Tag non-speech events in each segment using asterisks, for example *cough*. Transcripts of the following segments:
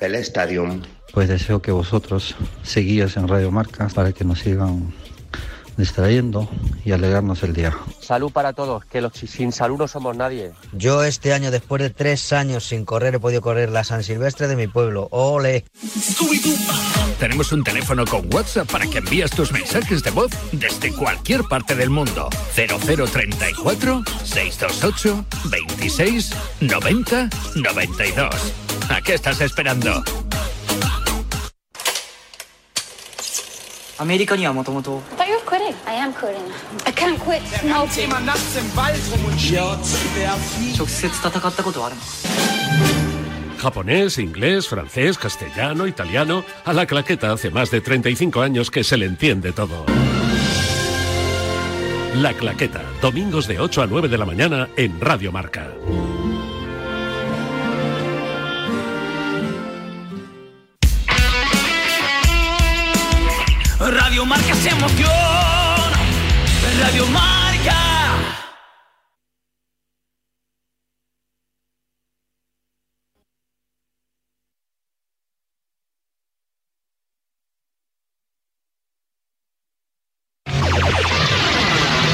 el estadio. Pues deseo que vosotros seguíos en Radio Marca para que nos sigan distrayendo y alegrarnos el día. Salud para todos, que los, sin salud no somos nadie. Yo este año, después de tres años sin correr, he podido correr la San Silvestre de mi pueblo. ¡Ole! Tenemos un teléfono con WhatsApp para que envíes tus mensajes de voz desde cualquier parte del mundo. 0034 628 26 90 92. ¿A *laughs* qué estás esperando? アメリカにはもともと I thought you were quitting. I am quitting. I can't quit smoking. 直接戦ったことはあるの Japonés, inglés, francés, castellano, italiano. A la claqueta hace más de 35 años que se le entiende todo. La claqueta, domingos de 8 a 9 de la mañana en Radio Marca. Radio Marca se emoción. Radio Marca.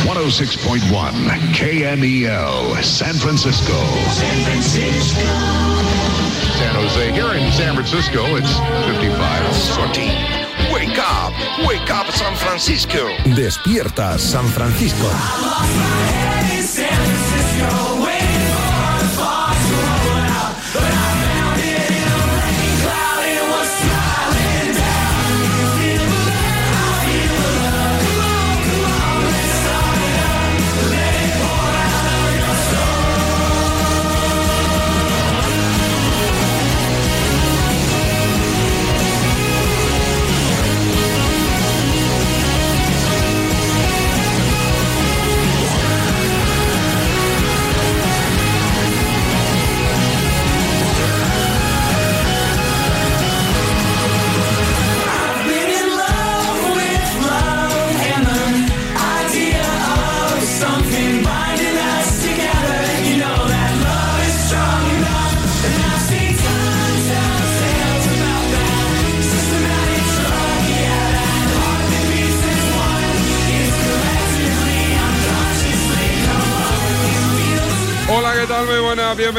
One hundred six point one KMEL San Francisco. San Francisco. San Jose. Here in San Francisco, it's 55. Sortie. Wake up, wake up San Francisco. Despierta San Francisco.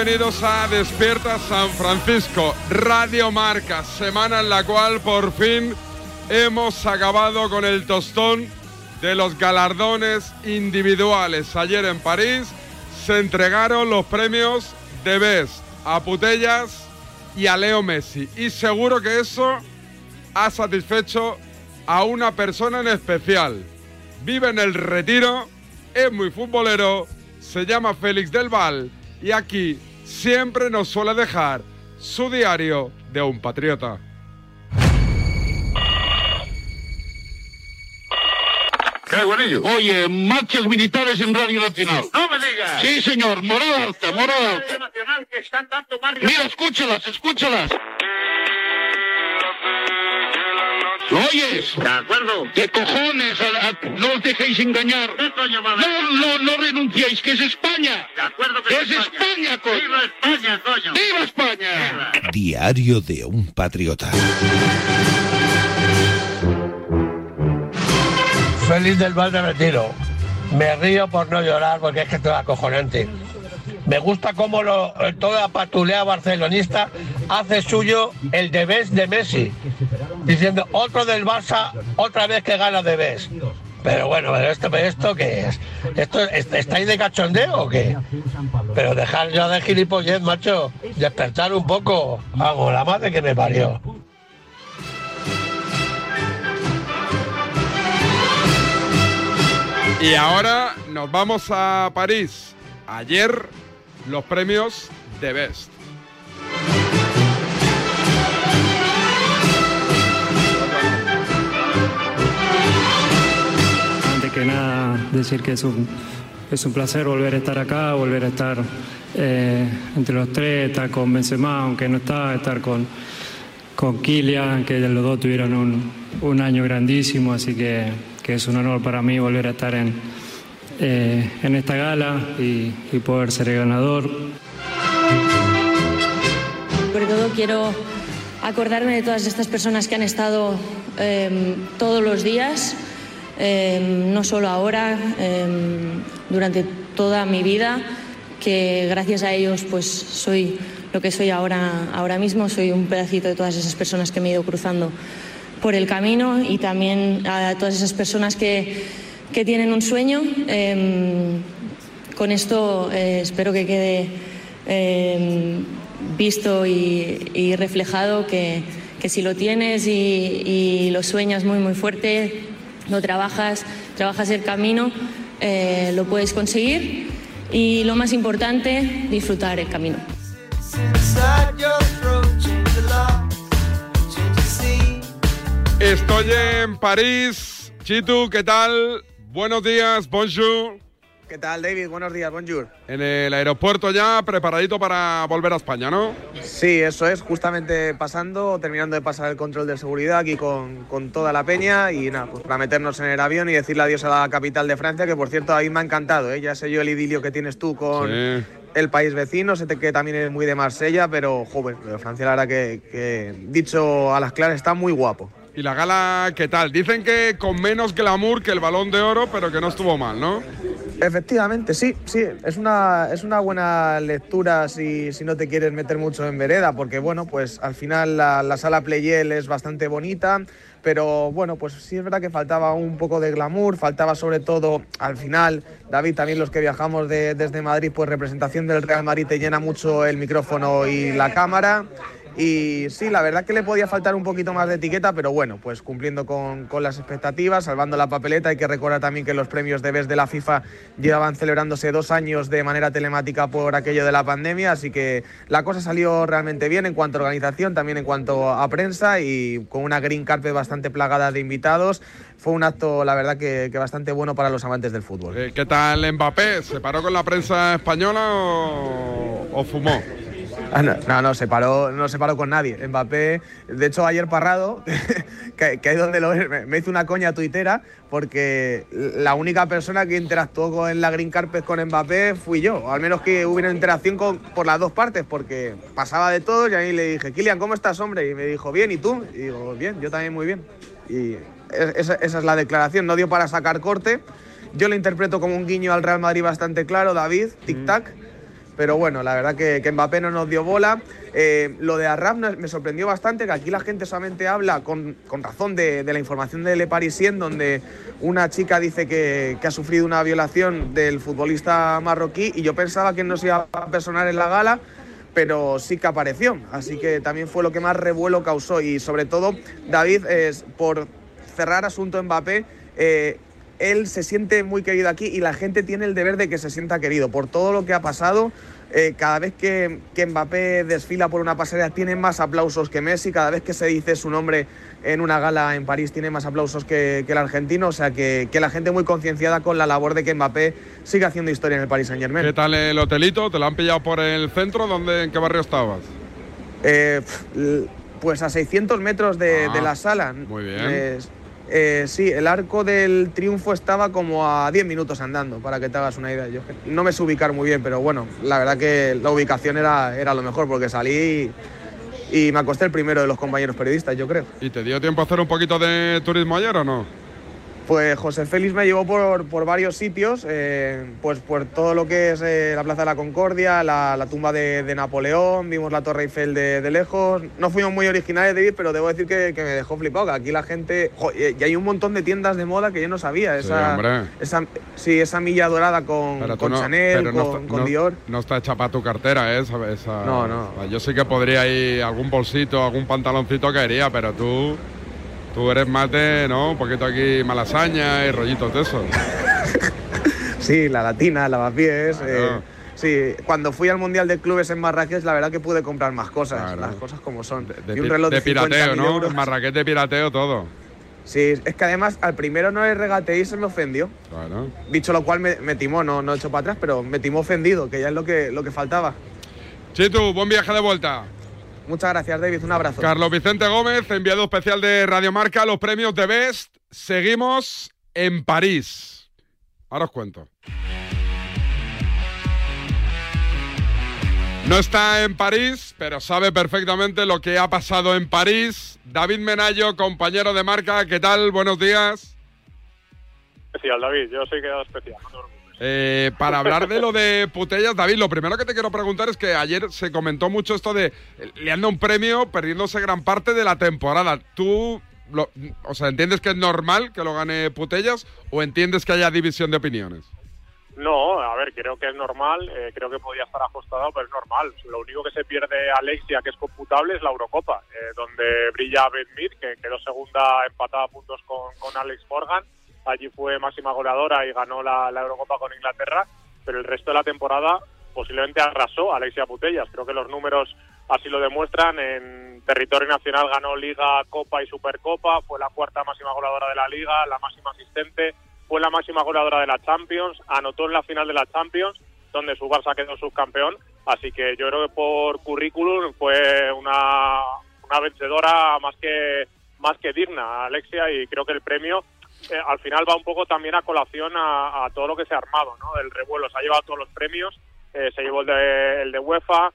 Bienvenidos a Despierta San Francisco, Radio Marca, semana en la cual por fin hemos acabado con el tostón de los galardones individuales. Ayer en París se entregaron los premios de Best a Putellas y a Leo Messi. Y seguro que eso ha satisfecho a una persona en especial. Vive en el retiro, es muy futbolero, se llama Félix del Val y aquí siempre nos suele dejar su diario de un patriota. ¿Qué, Guanillo? Oye, marchas militares en Radio Nacional. ¡No me digas! Sí, señor, morada alta, morada alta. Radio Nacional que están dando. Mira, escúchalas, escúchalas. ¿Lo oyes? De acuerdo. ¿Qué cojones? A- a- no os dejéis engañar. No, no, no renunciéis, que es España. De acuerdo que Que es España, coño. ¡Viva España, coño! ¡Viva España! Diario de un patriota. Feliz del Val de Retiro. Me río por no llorar porque es que esto es acojonante. Me gusta cómo lo, toda patulea barcelonista hace suyo el de Bes de Messi, diciendo otro del Barça, otra vez que gana de Bes. Pero bueno, pero esto, pero esto qué es? ¿Esto est- estáis de cachondeo o qué? Pero dejar ya de gilipollez, macho. Despertar un poco. Hago la madre que me parió. Y ahora nos vamos a París. Ayer los premios de Best. Antes que nada, decir que es un, es un placer volver a estar acá, volver a estar eh, entre los tres, estar con Benzema, aunque no está, estar con, con Kylian, que los dos tuvieron un, un año grandísimo, así que, que es un honor para mí volver a estar en, eh, en esta gala y, y poder ser el ganador. Sobre todo quiero acordarme de todas estas personas que han estado eh, todos los días, eh, no solo ahora, eh, durante toda mi vida, que gracias a ellos pues soy lo que soy ahora, ahora mismo, soy un pedacito de todas esas personas que me he ido cruzando por el camino y también a todas esas personas que, que tienen un sueño. Eh, con esto eh, espero que quede eh, visto y, reflejado que, que, si lo tienes y, y, lo sueñas muy muy fuerte, lo trabajas, trabajas el camino, eh, lo puedes conseguir y lo más importante, disfrutar el camino. Estoy en París. Chitu, ¿qué tal? Buenos días, bonjour. ¿Qué tal, David? Buenos días, bonjour. En el aeropuerto ya, preparadito para volver a España, ¿no? Sí, eso es, justamente pasando, terminando de pasar el control de seguridad aquí con, con toda la peña y nada, pues para meternos en el avión y decirle adiós a la capital de Francia, que por cierto a mí me ha encantado, ¿eh? ya sé yo el idilio que tienes tú con sí. el país vecino, sé que también es muy de Marsella, pero joven, Francia la verdad que, que dicho a las claras está muy guapo. ¿Y la gala qué tal? Dicen que con menos glamour que el balón de oro, pero que no estuvo mal, ¿no? Efectivamente, sí, sí. Es una, es una buena lectura si, si no te quieres meter mucho en vereda, porque bueno, pues al final la, la sala Playel es bastante bonita, pero bueno, pues sí es verdad que faltaba un poco de glamour, faltaba sobre todo al final, David, también los que viajamos de, desde Madrid, pues representación del Real Madrid te llena mucho el micrófono y la cámara. Y sí, la verdad que le podía faltar un poquito más de etiqueta, pero bueno, pues cumpliendo con, con, las expectativas, salvando la papeleta. Hay que recordar también que los premios de BES de la FIFA llevaban celebrándose dos años de manera telemática por aquello de la pandemia, así que la cosa salió realmente bien en cuanto a organización, también en cuanto a prensa y con una green carpet bastante plagada de invitados. Fue un acto, la verdad, que, bastante bueno para los amantes del fútbol. Eh, ¿Qué tal Mbappé? ¿Se paró con la prensa española o, o fumó? Ah, no, no, se paró, no se paró con nadie. Mbappé, de hecho, ayer Parrado, *laughs* que, que es donde lo ves, me, hizo una coña tuitera porque la única persona que interactuó con la Green Carpet con Mbappé fui yo. Al menos que hubiera interacción con, por las dos partes, porque pasaba de todo y ahí le dije, Kilian, ¿cómo estás, hombre? Y me dijo, bien, ¿y tú? Y digo, bien, yo también muy bien. Y esa, es la declaración, no dio para sacar corte. Yo lo interpreto como un guiño al Real Madrid bastante claro, David, tic-tac. Pero bueno, la verdad que, que Mbappé no nos dio bola. Eh, lo de Arraf me sorprendió bastante, que aquí la gente solamente habla con, con razón de, de, la información de Le Parisien, donde una chica dice que, que, ha sufrido una violación del futbolista marroquí y yo pensaba que no se iba a personar en la gala, pero sí que apareció. Así que también fue lo que más revuelo causó y sobre todo, David, es por cerrar asunto Mbappé, eh, él se siente muy querido aquí y la gente tiene el deber de que se sienta querido por todo lo que ha pasado. Eh, cada vez que, que, Mbappé desfila por una pasarela tiene más aplausos que Messi, cada vez que se dice su nombre en una gala en París tiene más aplausos que, que el argentino, o sea que, que la gente muy concienciada con la labor de que Mbappé siga haciendo historia en el Paris Saint Germain. ¿Qué tal el hotelito? ¿Te lo han pillado por el centro? ¿Dónde, ¿En qué barrio estabas? Eh, pues a 600 metros de, ah, de la sala. Muy bien. Eh, eh, sí, el arco del triunfo estaba como a 10 minutos andando, para que te hagas una idea. Yo no me sé ubicar muy bien, pero bueno, la verdad que la ubicación era, era lo mejor, porque salí y, y me acosté el primero de los compañeros periodistas, yo creo. ¿Y te dio tiempo a hacer un poquito de turismo ayer o no? Pues José Félix me llevó por, por varios sitios, eh, pues por todo lo que es eh, la Plaza de la Concordia, la, la tumba de, de, Napoleón, vimos la Torre Eiffel de, de, lejos. No fuimos muy originales, David, pero debo decir que, que me dejó flipado, que aquí la gente... Jo, y hay un montón de tiendas de moda que yo no sabía. Esa, sí, esa, sí, esa milla dorada con, con no, Chanel, con, no, con no, Dior. No está hecha para tu cartera, ¿eh? Esa, esa, no, no. Yo sí que podría ir algún bolsito, algún pantaloncito que iría, pero tú... Tú eres más de, ¿no? Un poquito aquí malasaña y rollitos de esos. *laughs* sí, la latina, lavapiés. Claro. Eh, sí, cuando fui al Mundial de Clubes en Marrakech, la verdad que pude comprar más cosas, claro. las cosas como son. De, de, y un reloj de, de pirateo, ¿no? Euros. Marrakech de pirateo todo. Sí, es que además al primero no le regateé y se me ofendió. Claro. Dicho lo cual me, me timó, no, no he hecho para atrás, pero me timó ofendido, que ya es lo que, lo que faltaba. Chitu, buen viaje de vuelta. Muchas gracias, David. Un abrazo. Carlos Vicente Gómez, enviado especial de Radio Marca, los premios de Best. Seguimos en París. Ahora os cuento. No está en París, pero sabe perfectamente lo que ha pasado en París. David Menayo, compañero de marca, ¿qué tal? Buenos días. Especial, David, yo soy quedado especial. No. Eh, para hablar de lo de Putellas, David, lo primero que te quiero preguntar es que ayer se comentó mucho esto de le han un premio perdiéndose gran parte de la temporada. ¿Tú, o sea, entiendes que es normal que lo gane Putellas o entiendes que haya división de opiniones? No, a ver, creo que es normal, eh, creo que podía estar ajustado, pero es normal. Lo único que se pierde Alexia, que es computable, es la Eurocopa, eh, donde brilla Ben Mead, que quedó segunda empatada a puntos con, con Alex Morgan. Allí fue máxima goleadora y ganó la, Eurocopa con Inglaterra, pero el resto de la temporada posiblemente arrasó a Alexia Putellas. Creo que los números así lo demuestran. En territorio nacional ganó Liga, Copa y Supercopa, fue la cuarta máxima goleadora de la Liga, la máxima asistente, fue la máxima goleadora de la Champions, anotó en la final de la Champions, donde su Barça quedó subcampeón. Así que yo creo que por currículum fue una, una vencedora más que más que digna, Alexia, y creo que el premio eh, al final va un poco también a colación a, todo lo que se ha armado, ¿no? Del revuelo. Se ha llevado todos los premios, eh, se llevó el de, el de UEFA,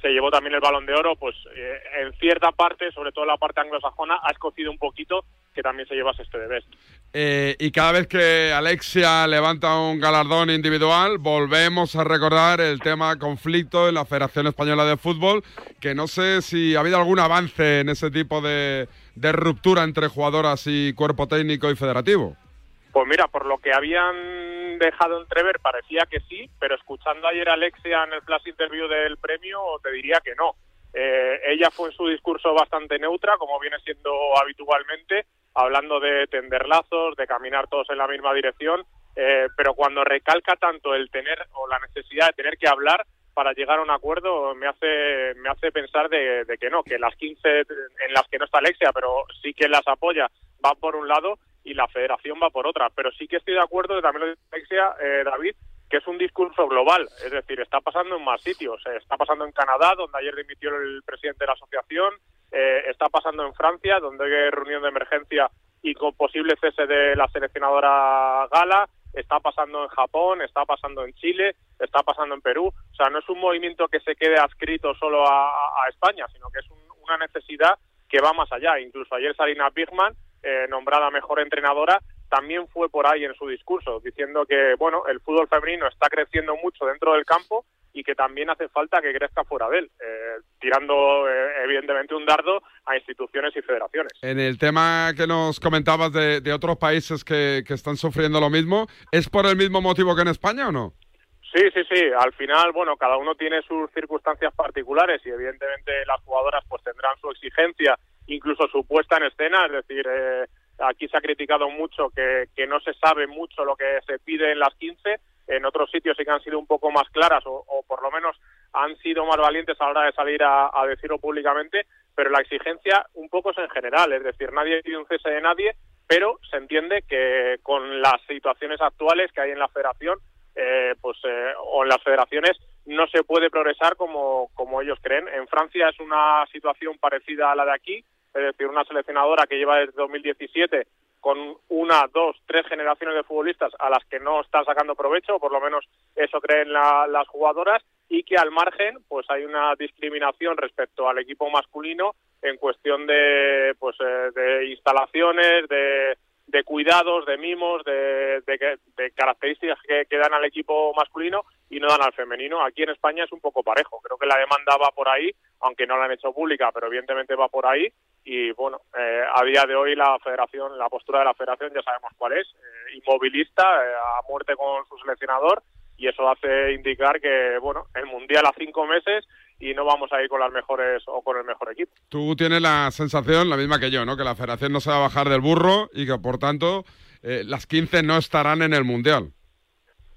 se llevó también el balón de oro, pues eh, en cierta parte, sobre todo en la parte anglosajona, ha escocido un poquito que también se llevase este de Best. Eh, y cada vez que Alexia levanta un galardón individual, volvemos a recordar el tema conflicto en la Federación Española de Fútbol, que no sé si ha habido algún avance en ese tipo de, de ruptura entre jugadoras y cuerpo técnico y federativo. Pues mira, por lo que habían dejado entrever parecía que sí, pero escuchando ayer a Alexia en el flash interview del premio te diría que no. Eh, ella fue en su discurso bastante neutra, como viene siendo habitualmente, hablando de tender lazos, de caminar todos en la misma dirección, eh, pero cuando recalca tanto el tener o la necesidad de tener que hablar para llegar a un acuerdo me hace me hace pensar de, de que no, que las 15 en las que no está Alexia, pero sí que las apoya, van por un lado y la federación va por otra. Pero sí que estoy de acuerdo, también lo dice Alexia, eh, David, que es un discurso global, es decir, está pasando en más sitios, Eh, está pasando en Canadá, donde ayer dimitió el presidente de la asociación, eh, está pasando en Francia, donde hay reunión de emergencia y con posible cese de la seleccionadora Gala, está pasando en Japón, está pasando en Chile, está pasando en Perú. O sea, no es un movimiento que se quede adscrito solo a, España, sino que es un- una necesidad que va más allá. Incluso ayer Sarina Bigman, eh, nombrada mejor entrenadora, también fue por ahí en su discurso, diciendo que bueno, el fútbol femenino está creciendo mucho dentro del campo y que también hace falta que crezca fuera de él, eh, tirando eh, evidentemente un dardo a instituciones y federaciones. En el tema que nos comentabas de, de otros países que, que están sufriendo lo mismo, ¿es por el mismo motivo que en España o no? Sí, sí, sí. Al final, bueno, cada uno tiene sus circunstancias particulares y evidentemente las jugadoras pues tendrán su exigencia, incluso su puesta en escena. Es decir, eh, aquí se ha criticado mucho que, no se sabe mucho lo que se pide en las 15. En otros sitios sí que han sido un poco más claras o, o por lo menos han sido más valientes a la hora de salir a, decirlo públicamente, pero la exigencia un poco es en general, es decir, nadie pide un cese de nadie, pero se entiende que con las situaciones actuales que hay en la federación, eh, pues eh, o en las federaciones no se puede progresar como ellos creen. En Francia es una situación parecida a la de aquí, es decir, una seleccionadora que lleva desde 2017 con una, dos, tres generaciones de futbolistas a las que no están sacando provecho, por lo menos eso creen la- las jugadoras, y que al margen pues hay una discriminación respecto al equipo masculino en cuestión de pues eh, de instalaciones, de, de cuidados, de mimos, de, de de características que, que dan al equipo masculino y no dan al femenino. Aquí en España es un poco parejo. Creo que la demanda va por ahí, aunque no la han hecho pública, pero evidentemente va por ahí. Y bueno, eh, a día de hoy la federación, la postura de la federación ya sabemos cuál es, eh, inmovilista, eh, a muerte con su seleccionador y eso hace indicar que bueno el mundial a cinco meses y no vamos a ir con las mejores o con el mejor equipo. Tú tienes la sensación, la misma que yo, ¿no? Que la federación no se va a bajar del burro y que por tanto eh, las 15 no estarán en el Mundial.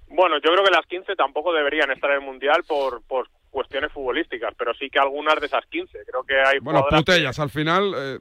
Bueno, yo creo que las 15 tampoco deberían estar en el mundial por, por cuestiones futbolísticas, pero sí que algunas de esas 15. Creo que hay Bueno, que- putellas, al final... eh,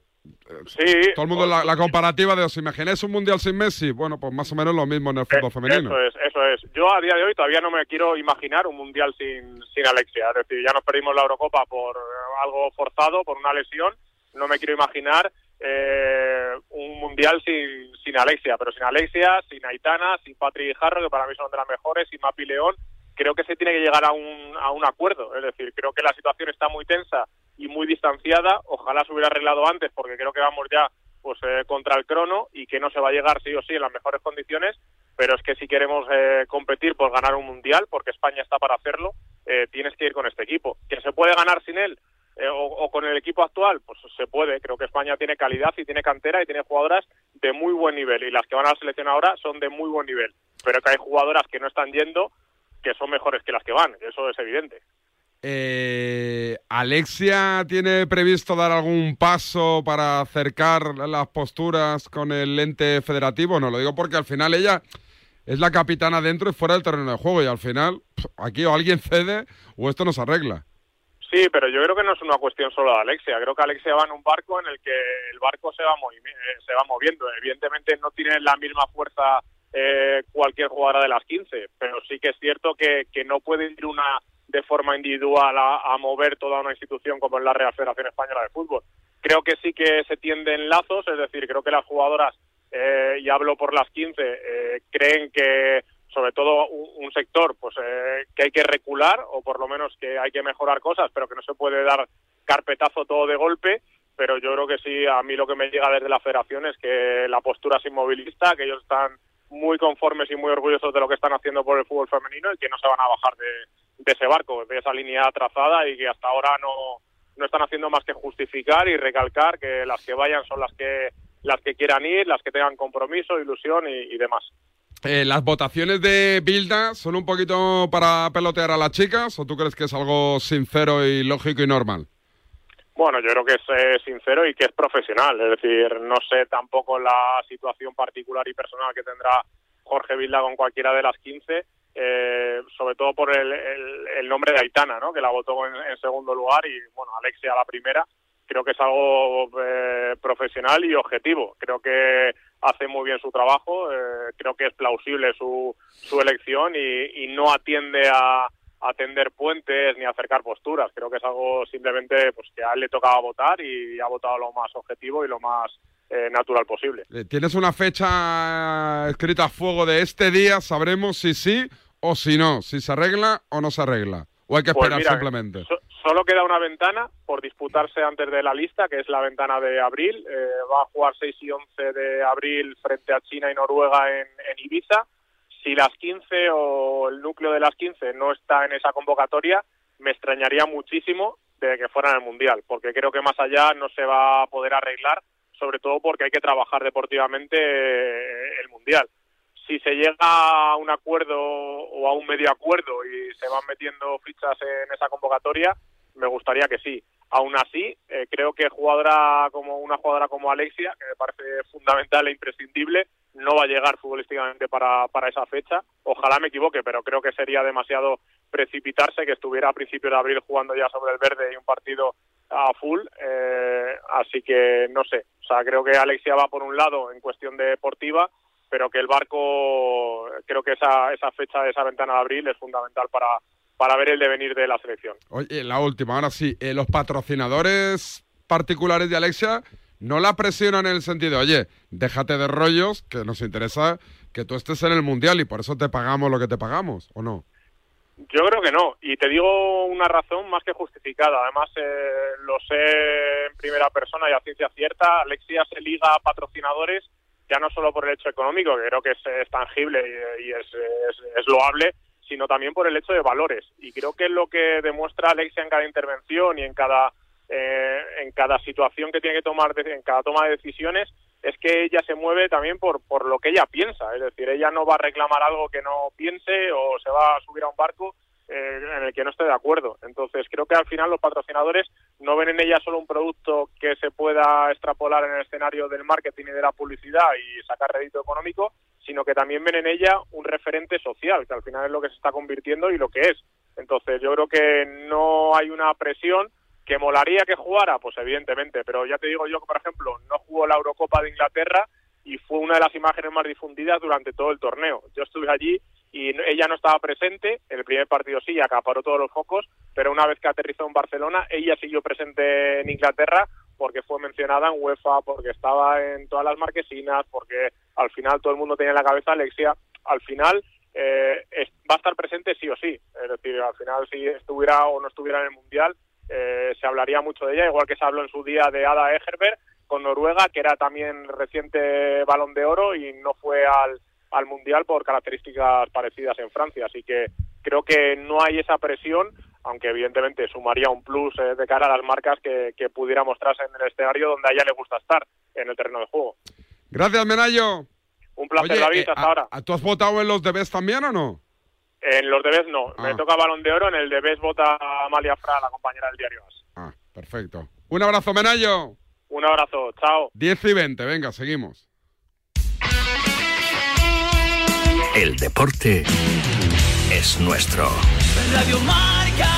Sí, todo el mundo la, la comparativa de os imagináis un mundial sin Messi, bueno, pues más o menos lo mismo en el fútbol femenino. Eso es, eso es. Yo a día de hoy todavía no me quiero imaginar un mundial sin, sin Alexia. Es decir, ya nos perdimos la Eurocopa por algo forzado, por una lesión. No me quiero imaginar eh, un mundial sin, sin Alexia, pero sin Alexia, sin Aitana, sin Patri Jarro, que para mí son de las mejores, sin Mapi León, creo que se tiene que llegar a un, a un acuerdo. Es decir, creo que la situación está muy tensa y muy distanciada. Ojalá se hubiera arreglado antes, porque creo que vamos ya pues eh, contra el crono y que no se va a llegar sí o sí en las mejores condiciones. Pero es que si queremos eh, competir por ganar un mundial, porque España está para hacerlo, eh, tienes que ir con este equipo. ¿Que se puede ganar sin él? eh, o, o con el equipo actual, pues se puede. Creo que España tiene calidad y tiene cantera y tiene jugadoras de muy buen nivel. Y las que van a la selección ahora son de muy buen nivel. Pero que hay jugadoras que no están yendo que son mejores que las que van. Eso es evidente. Eh, ¿Alexia tiene previsto dar algún paso para acercar las posturas con el ente federativo? No, lo digo porque al final ella es la capitana dentro y fuera del terreno de juego y al final aquí o alguien cede o esto no se arregla. Sí, pero yo creo que no es una cuestión solo de Alexia. Creo que Alexia va en un barco en el que el barco se va, eh, se va moviendo. Evidentemente no tiene la misma fuerza eh, cualquier jugadora de las 15, pero sí que es cierto que, que no puede ir una de forma individual a, mover toda una institución como es la Real Federación Española de Fútbol. Creo que sí que se tienden lazos, es decir, creo que las jugadoras, eh, y hablo por las 15, eh, creen que sobre todo un, un sector pues eh, que hay que recular o por lo menos que hay que mejorar cosas, pero que no se puede dar carpetazo todo de golpe. Pero yo creo que sí, a mí lo que me llega desde la federación es que la postura es inmovilista, que ellos están muy conformes y muy orgullosos de lo que están haciendo por el fútbol femenino y que no se van a bajar de, de ese barco, de esa línea trazada y que hasta ahora no, no están haciendo más que justificar y recalcar que las que vayan son las que las que quieran ir, las que tengan compromiso, ilusión y, y demás. Eh, ¿Las votaciones de Bilda son un poquito para pelotear a las chicas o tú crees que es algo sincero y lógico y normal? Bueno, yo creo que es eh, sincero y que es profesional. Es decir, no sé tampoco la situación particular y personal que tendrá Jorge Vilda con cualquiera de las 15, eh, sobre todo por el, el- el nombre de Aitana, ¿no? que la votó en, segundo lugar y, bueno, Alexia la primera. Creo que es algo eh, profesional y objetivo. Creo que hace muy bien su trabajo, eh, creo que es plausible su, su elección y, y no atiende a, a tender puentes ni a acercar posturas. Creo que es algo simplemente pues que a él le tocaba votar y ha votado lo más objetivo y lo más eh, natural posible. Eh, ¿Tienes una fecha escrita a fuego de este día? Sabremos si sí o si no, si se arregla o no se arregla. O hay que Pues esperar mira, simplemente. so- solo queda una ventana por disputarse antes de la lista, que es la ventana de abril. Eh, va a jugar 6 y 11 de abril frente a China y Noruega en, en Ibiza. Si las 15 o el núcleo de las 15 no está en esa convocatoria, me extrañaría muchísimo de que fueran al Mundial, porque creo que más allá no se va a poder arreglar, sobre todo porque hay que trabajar deportivamente eh, el Mundial si se llega a un acuerdo o a un medio acuerdo y se van metiendo fichas en esa convocatoria, me gustaría que sí. Aún así, eh, creo que jugadora como una jugadora como Alexia, que me parece fundamental e imprescindible, no va a llegar futbolísticamente para, para esa fecha. Ojalá me equivoque, pero creo que sería demasiado precipitarse que estuviera a principios de abril jugando ya sobre el verde y un partido a full. eh, así que no sé. O sea, creo que Alexia va por un lado en cuestión deportiva pero que el barco, creo que esa, esa fecha de esa ventana de abril es fundamental para, para ver el devenir de la selección. Oye, la última, ahora sí. eh, los patrocinadores particulares de Alexia no la presionan en el sentido, oye, déjate de rollos, que nos interesa que tú estés en el Mundial y por eso te pagamos lo que te pagamos, ¿o no? Yo creo que no, y te digo una razón más que justificada. Además, eh, lo sé en primera persona y a ciencia cierta. Alexia se liga a patrocinadores ya no solo por el hecho económico, que creo que es, tangible y, es, es, es loable, sino también por el hecho de valores. Y creo que lo que demuestra Alexia en cada intervención y en cada eh, en cada situación que tiene que tomar, en cada toma de decisiones, es que ella se mueve también por, por lo que ella piensa. Es decir, ella no va a reclamar algo que no piense o se va a subir a un barco eh, en el que no esté de acuerdo. Entonces, creo que al final los patrocinadores no ven en ella solo un producto que se pueda extrapolar en el escenario del marketing y de la publicidad y sacar rédito económico, sino que también ven en ella un referente social, que al final es lo que se está convirtiendo y lo que es. Entonces, yo creo que no hay una presión que molaría que jugara, pues evidentemente, pero ya te digo yo que, por ejemplo, no jugó la Eurocopa de Inglaterra y fue una de las imágenes más difundidas durante todo el torneo. Yo estuve allí y ella no estaba presente, en el primer partido sí, acaparó todos los focos, pero una vez que aterrizó en Barcelona, ella siguió presente en Inglaterra porque fue mencionada en UEFA, porque estaba en todas las marquesinas, porque al final todo el mundo tenía en la cabeza Alexia. Al final, eh, va a estar presente sí o sí. Es decir, al final si estuviera o no estuviera en el Mundial, eh, se hablaría mucho de ella, igual que se habló en su día de Ada Egerberg con Noruega, que era también reciente balón de oro y no fue al, al Mundial por características parecidas en Francia. Así que creo que no hay esa presión, aunque evidentemente sumaría un plus eh, de cara a las marcas que, que pudiera mostrarse en el escenario donde a ella le gusta estar, en el terreno de juego. Gracias, Menayo. Un placer, Oye, David, eh, hasta ¿a- ahora. ¿Tú has votado en los debes también o no? En los debes no, me Ah. toca balón de oro, en el debes vota Amalia Fra, la compañera del diario AS. Ah, perfecto. Un abrazo, Menayo. Un abrazo, chao. 10 y 20, venga, seguimos. El deporte es nuestro. Radio Marca.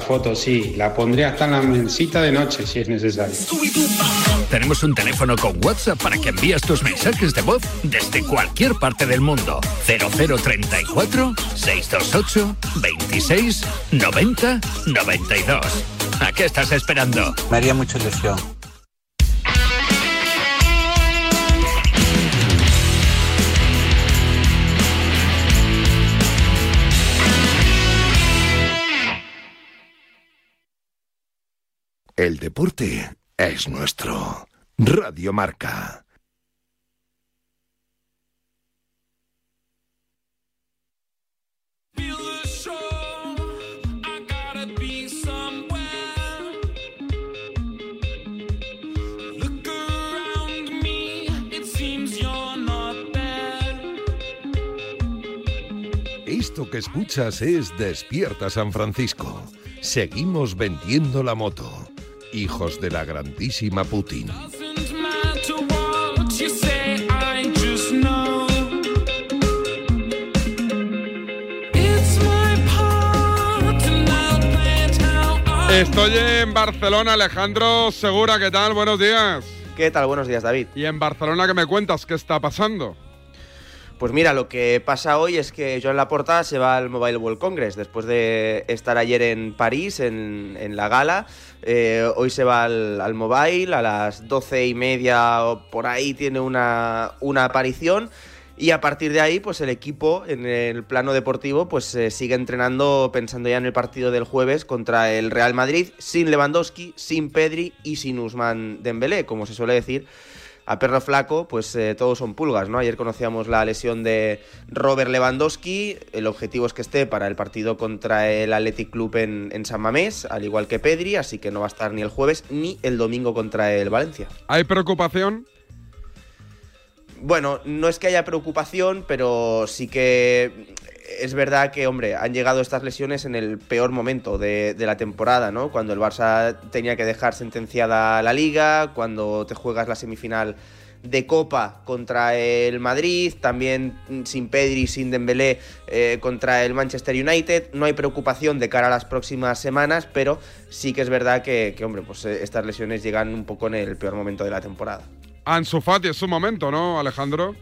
foto sí, la pondré hasta en la mesita de noche si es necesario. Tenemos un teléfono con WhatsApp para que envíes tus mensajes de voz desde cualquier parte del mundo. 0034 628 26 90 92. ¿A qué estás esperando? Me haría mucha ilusión. El deporte es nuestro. Radio Marca. Esto que escuchas es Despierta San Francisco. Seguimos vendiendo la moto. Hijos de la grandísima Putin. Estoy en Barcelona, Alejandro Segura, ¿qué tal? Buenos días. ¿Qué tal? Buenos días, David. ¿Y en Barcelona qué me cuentas? ¿Qué está pasando? Pues mira, lo que pasa hoy es que Joan Laporta se va al Mobile World Congress después de estar ayer en París, en, la gala. Eh, hoy se va al, al Mobile, a las doce y media o por ahí tiene una, una aparición. Y a partir de ahí, pues el equipo en el plano deportivo, pues eh, sigue entrenando pensando ya en el partido del jueves contra el Real Madrid, sin Lewandowski, sin Pedri y sin Usman Dembélé, como se suele decir. A perro flaco, pues eh, todos son pulgas, ¿no? Ayer conocíamos la lesión de Robert Lewandowski. El objetivo es que esté para el partido contra el Athletic Club en, en San Mamés, al igual que Pedri, así que no va a estar ni el jueves ni el domingo contra el Valencia. ¿Hay preocupación? Bueno, no es que haya preocupación, pero sí que es verdad que, hombre, han llegado estas lesiones en el peor momento de, la temporada, ¿no? Cuando el Barça tenía que dejar sentenciada la liga, cuando te juegas la semifinal de Copa contra el Madrid, también sin Pedri, sin Dembélé eh, contra el Manchester United. No hay preocupación de cara a las próximas semanas, pero sí que es verdad que, que hombre, pues eh, estas lesiones llegan un poco en el peor momento de la temporada. Ansu Fati es su momento, ¿no, Alejandro?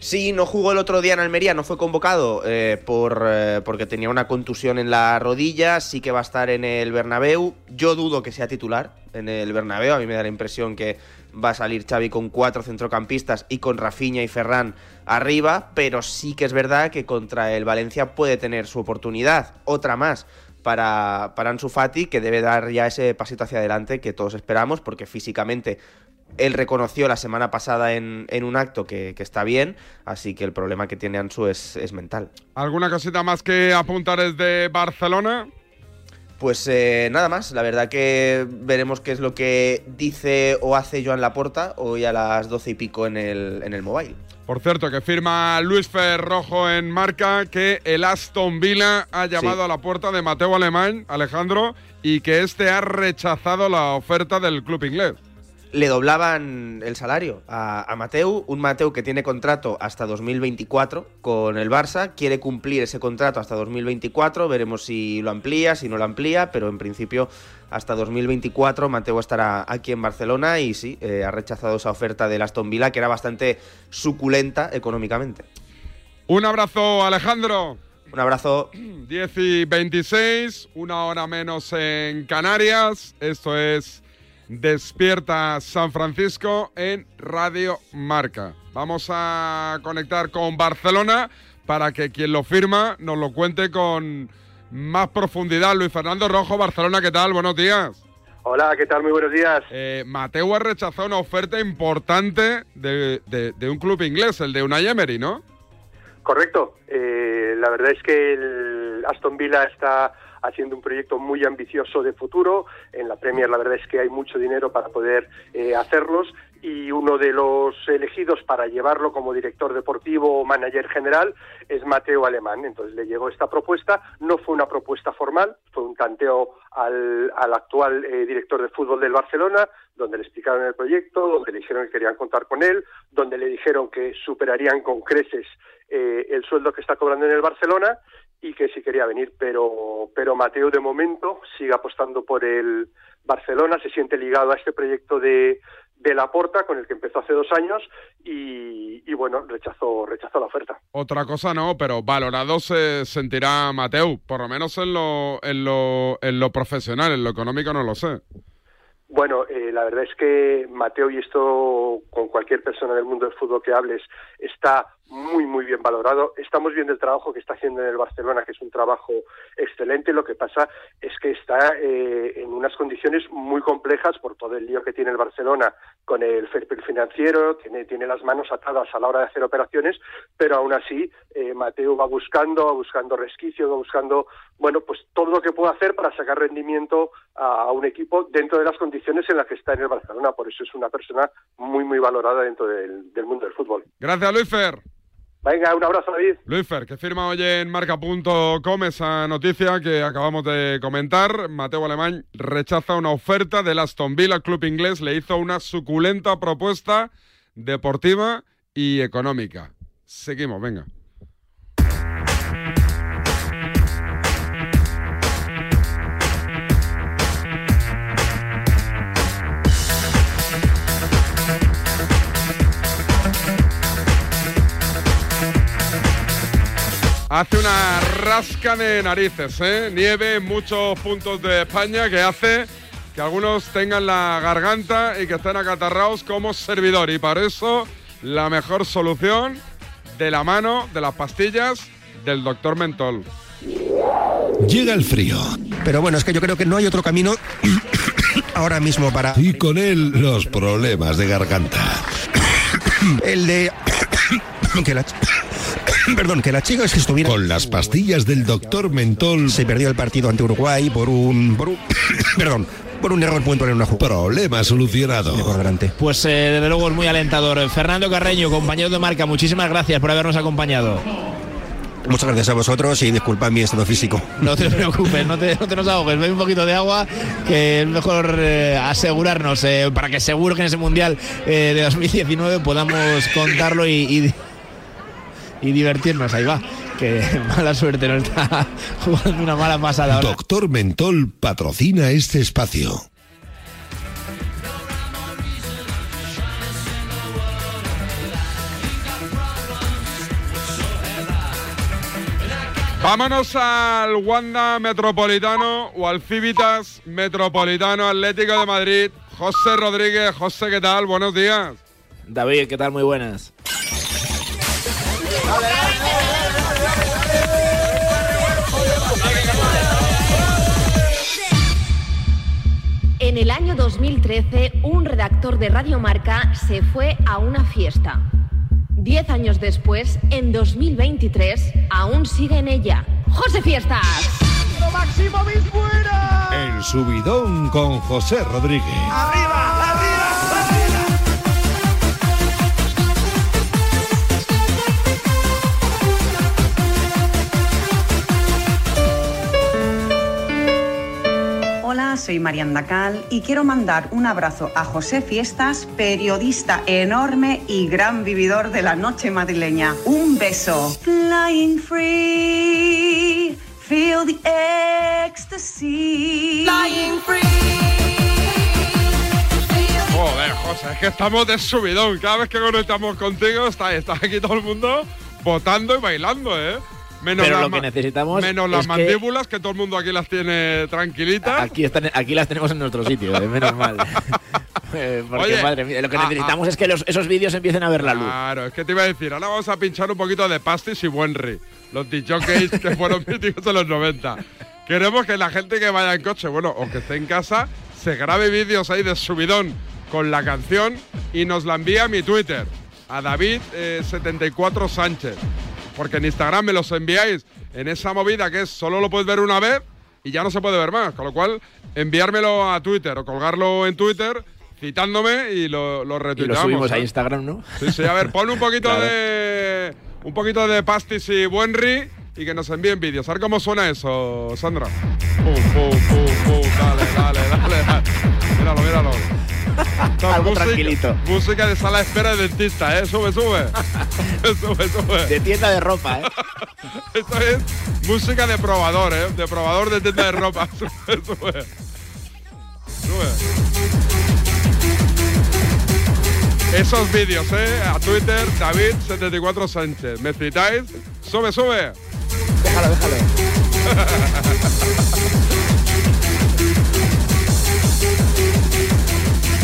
Sí, no jugó el otro día en Almería, no fue convocado eh, por, eh, porque tenía una contusión en la rodilla, sí que va a estar en el Bernabéu. Yo dudo que sea titular en el Bernabéu, a mí me da la impresión que va a salir Xavi con cuatro centrocampistas y con Rafinha y Ferran arriba, pero sí que es verdad que contra el Valencia puede tener su oportunidad, otra más para, para Ansu Fati, que debe dar ya ese pasito hacia adelante que todos esperamos, porque físicamente él reconoció la semana pasada en, en un acto que, que, está bien, así que el problema que tiene Ansu es, es mental. ¿Alguna cosita más que apuntar desde Barcelona? Pues eh, nada más, la verdad que veremos qué es lo que dice o hace Joan Laporta hoy a las doce y pico en el, en el mobile. Por cierto, que firma Luis Ferrojo en marca que el Aston Villa ha llamado sí. a la puerta de Mateo Alemán, Alejandro, y que este ha rechazado la oferta del club inglés le doblaban el salario a, a, Mateu, un Mateu que tiene contrato hasta 2024 con el Barça, quiere cumplir ese contrato hasta 2024, veremos si lo amplía, si no lo amplía, pero en principio hasta 2024 Mateu estará aquí en Barcelona y sí, eh, ha rechazado esa oferta del Aston Villa que era bastante suculenta económicamente. Un abrazo Alejandro. Un abrazo. 10 y 26, una hora menos en Canarias, esto es... Despierta San Francisco en Radio Marca. Vamos a conectar con Barcelona para que quien lo firma nos lo cuente con más profundidad. Luis Fernando Rojo, Barcelona, ¿qué tal? Buenos días. Hola, ¿qué tal? Muy buenos días. Eh, Mateo ha rechazado una oferta importante de, de, de, un club inglés, el de Unai Emery, ¿no? Correcto. Eh, la verdad es que el Aston Villa está haciendo un proyecto muy ambicioso de futuro. En la Premier la verdad es que hay mucho dinero para poder eh, hacerlos y uno de los elegidos para llevarlo como director deportivo o manager general es Mateo Alemán. Entonces le llegó esta propuesta, no fue una propuesta formal, fue un tanteo al, al actual eh, director de fútbol del Barcelona, donde le explicaron el proyecto, donde le dijeron que querían contar con él, donde le dijeron que superarían con creces eh, el sueldo que está cobrando en el Barcelona y que sí quería venir, pero, pero Mateo de momento sigue apostando por el Barcelona, se siente ligado a este proyecto de, de la Porta con el que empezó hace dos años y, y, bueno, rechazó, rechazó la oferta. Otra cosa no, pero valorado se sentirá Mateo, por lo menos en lo, en lo, en lo profesional, en lo económico no lo sé. Bueno, eh, la verdad es que Mateo, y esto con cualquier persona del mundo del fútbol que hables, está muy, muy bien valorado. Estamos viendo el trabajo que está haciendo en el Barcelona, que es un trabajo excelente. Lo que pasa es que está eh, en unas condiciones muy complejas por todo el lío que tiene el Barcelona con el fair play financiero, tiene, tiene las manos atadas a la hora de hacer operaciones, pero aún así eh, Mateo va buscando, va buscando resquicios, va buscando, bueno, pues todo lo que pueda hacer para sacar rendimiento a, a un equipo dentro de las condiciones en las que está en el Barcelona. Por eso es una persona muy, muy valorada dentro del, del mundo del fútbol. Gracias, Luis Fer. Venga, un abrazo, David. Luis Fer, que firma hoy en marca.com esa noticia que acabamos de comentar. Mateo Alemán rechaza una oferta del Aston Villa, club inglés. Le hizo una suculenta propuesta deportiva y económica. Seguimos, venga. Hace una rasca de narices, ¿eh? Nieve en muchos puntos de España que hace que algunos tengan la garganta y que estén acatarrados como servidor. Y para eso, la mejor solución de la mano de las pastillas del doctor Mentol. Llega el frío. Pero bueno, es que yo creo que no hay otro camino *coughs* ahora mismo para... Y con él los problemas de garganta. *coughs* el de... *coughs* que la... *coughs* Perdón, que la chica es que estuviera. Con las pastillas del doctor Mentol. Se perdió el partido ante Uruguay por un. Por un *coughs* perdón. Por un error puntual en una jugada. Problema solucionado. Pues eh, desde luego es muy alentador. Fernando Carreño, compañero de marca, muchísimas gracias por habernos acompañado. Muchas gracias a vosotros y disculpad mi estado físico. *laughs* No te preocupes, no te, no te nos ahogues. Bebe un poquito de agua, que es mejor eh, asegurarnos eh, para que seguro que en ese Mundial eh, de 2019 podamos contarlo y, y y divertirnos. Ahí va, que *laughs* mala suerte nos está jugando una mala pasada. Ahora. Doctor Mentol patrocina este espacio. Vámonos al Wanda Metropolitano o al Civitas Metropolitano Atlético de Madrid. José Rodríguez, José, ¿qué tal? Buenos días. David, ¿qué tal? Muy buenas. En el año 2013, un redactor de Radio Marca se fue a una fiesta. Diez años después, en 2023, aún sigue en ella. ¡José Fiestas! Máximo fuera! El subidón con José Rodríguez. ¡Arriba! ¡Arriba! Soy Marianda Cal y quiero mandar un abrazo a José Fiestas, periodista enorme y gran vividor de la noche madrileña. Un beso. Flying free, feel the ecstasy. Flying free. Joder, José, es que estamos de subidón. Cada vez que conectamos contigo está, está aquí todo el mundo votando y bailando, ¿eh? Menos Pero las lo que necesitamos Menos las que- mandíbulas, que... todo el mundo aquí las tiene tranquilitas. Aquí, están, aquí las tenemos en nuestro sitio, eh, menos mal. *laughs* Eh, Porque, Oye, madre mía, lo que ah, necesitamos ah. es que los- esos vídeos empiecen a ver la luz. Claro, es que te iba a decir, ahora vamos a pinchar un poquito de Pastis y Buenry, los DJs que fueron *laughs* míticos en los 90. Queremos que la gente que vaya en coche, bueno, o que esté en casa, se grabe vídeos ahí de subidón con la canción y nos la envía a mi Twitter, a David74 Sánchez. Porque en Instagram me los enviáis en esa movida que es solo lo puedes ver una vez y ya no se puede ver más. Con lo cual, enviármelo a Twitter o colgarlo en Twitter citándome y lo, lo Y retuiteamos. lo subimos a. Instagram, ¿no? Sí, sí, a ver, *laughs* pon un poquito Claro. de. Un poquito de pastis y Buenry y que nos envíen vídeos. A ver cómo suena eso, Sandra. Pum, pum, pum, pum, dale, dale, dale, dale. *laughs* Míralo, míralo. *laughs* Algo música- tranquilito. Música de sala de espera de dentista, ¿eh? Sube, sube. *laughs* *laughs* sube, sube. De tienda de ropa, ¿eh? Esto es música de probador, ¿eh? De probador de tienda de ropa. Sube, sube. Sube. Esos vídeos, ¿eh? A Twitter, David74 Sánchez. ¿Me citáis? Sube, sube. Déjalo, déjalo.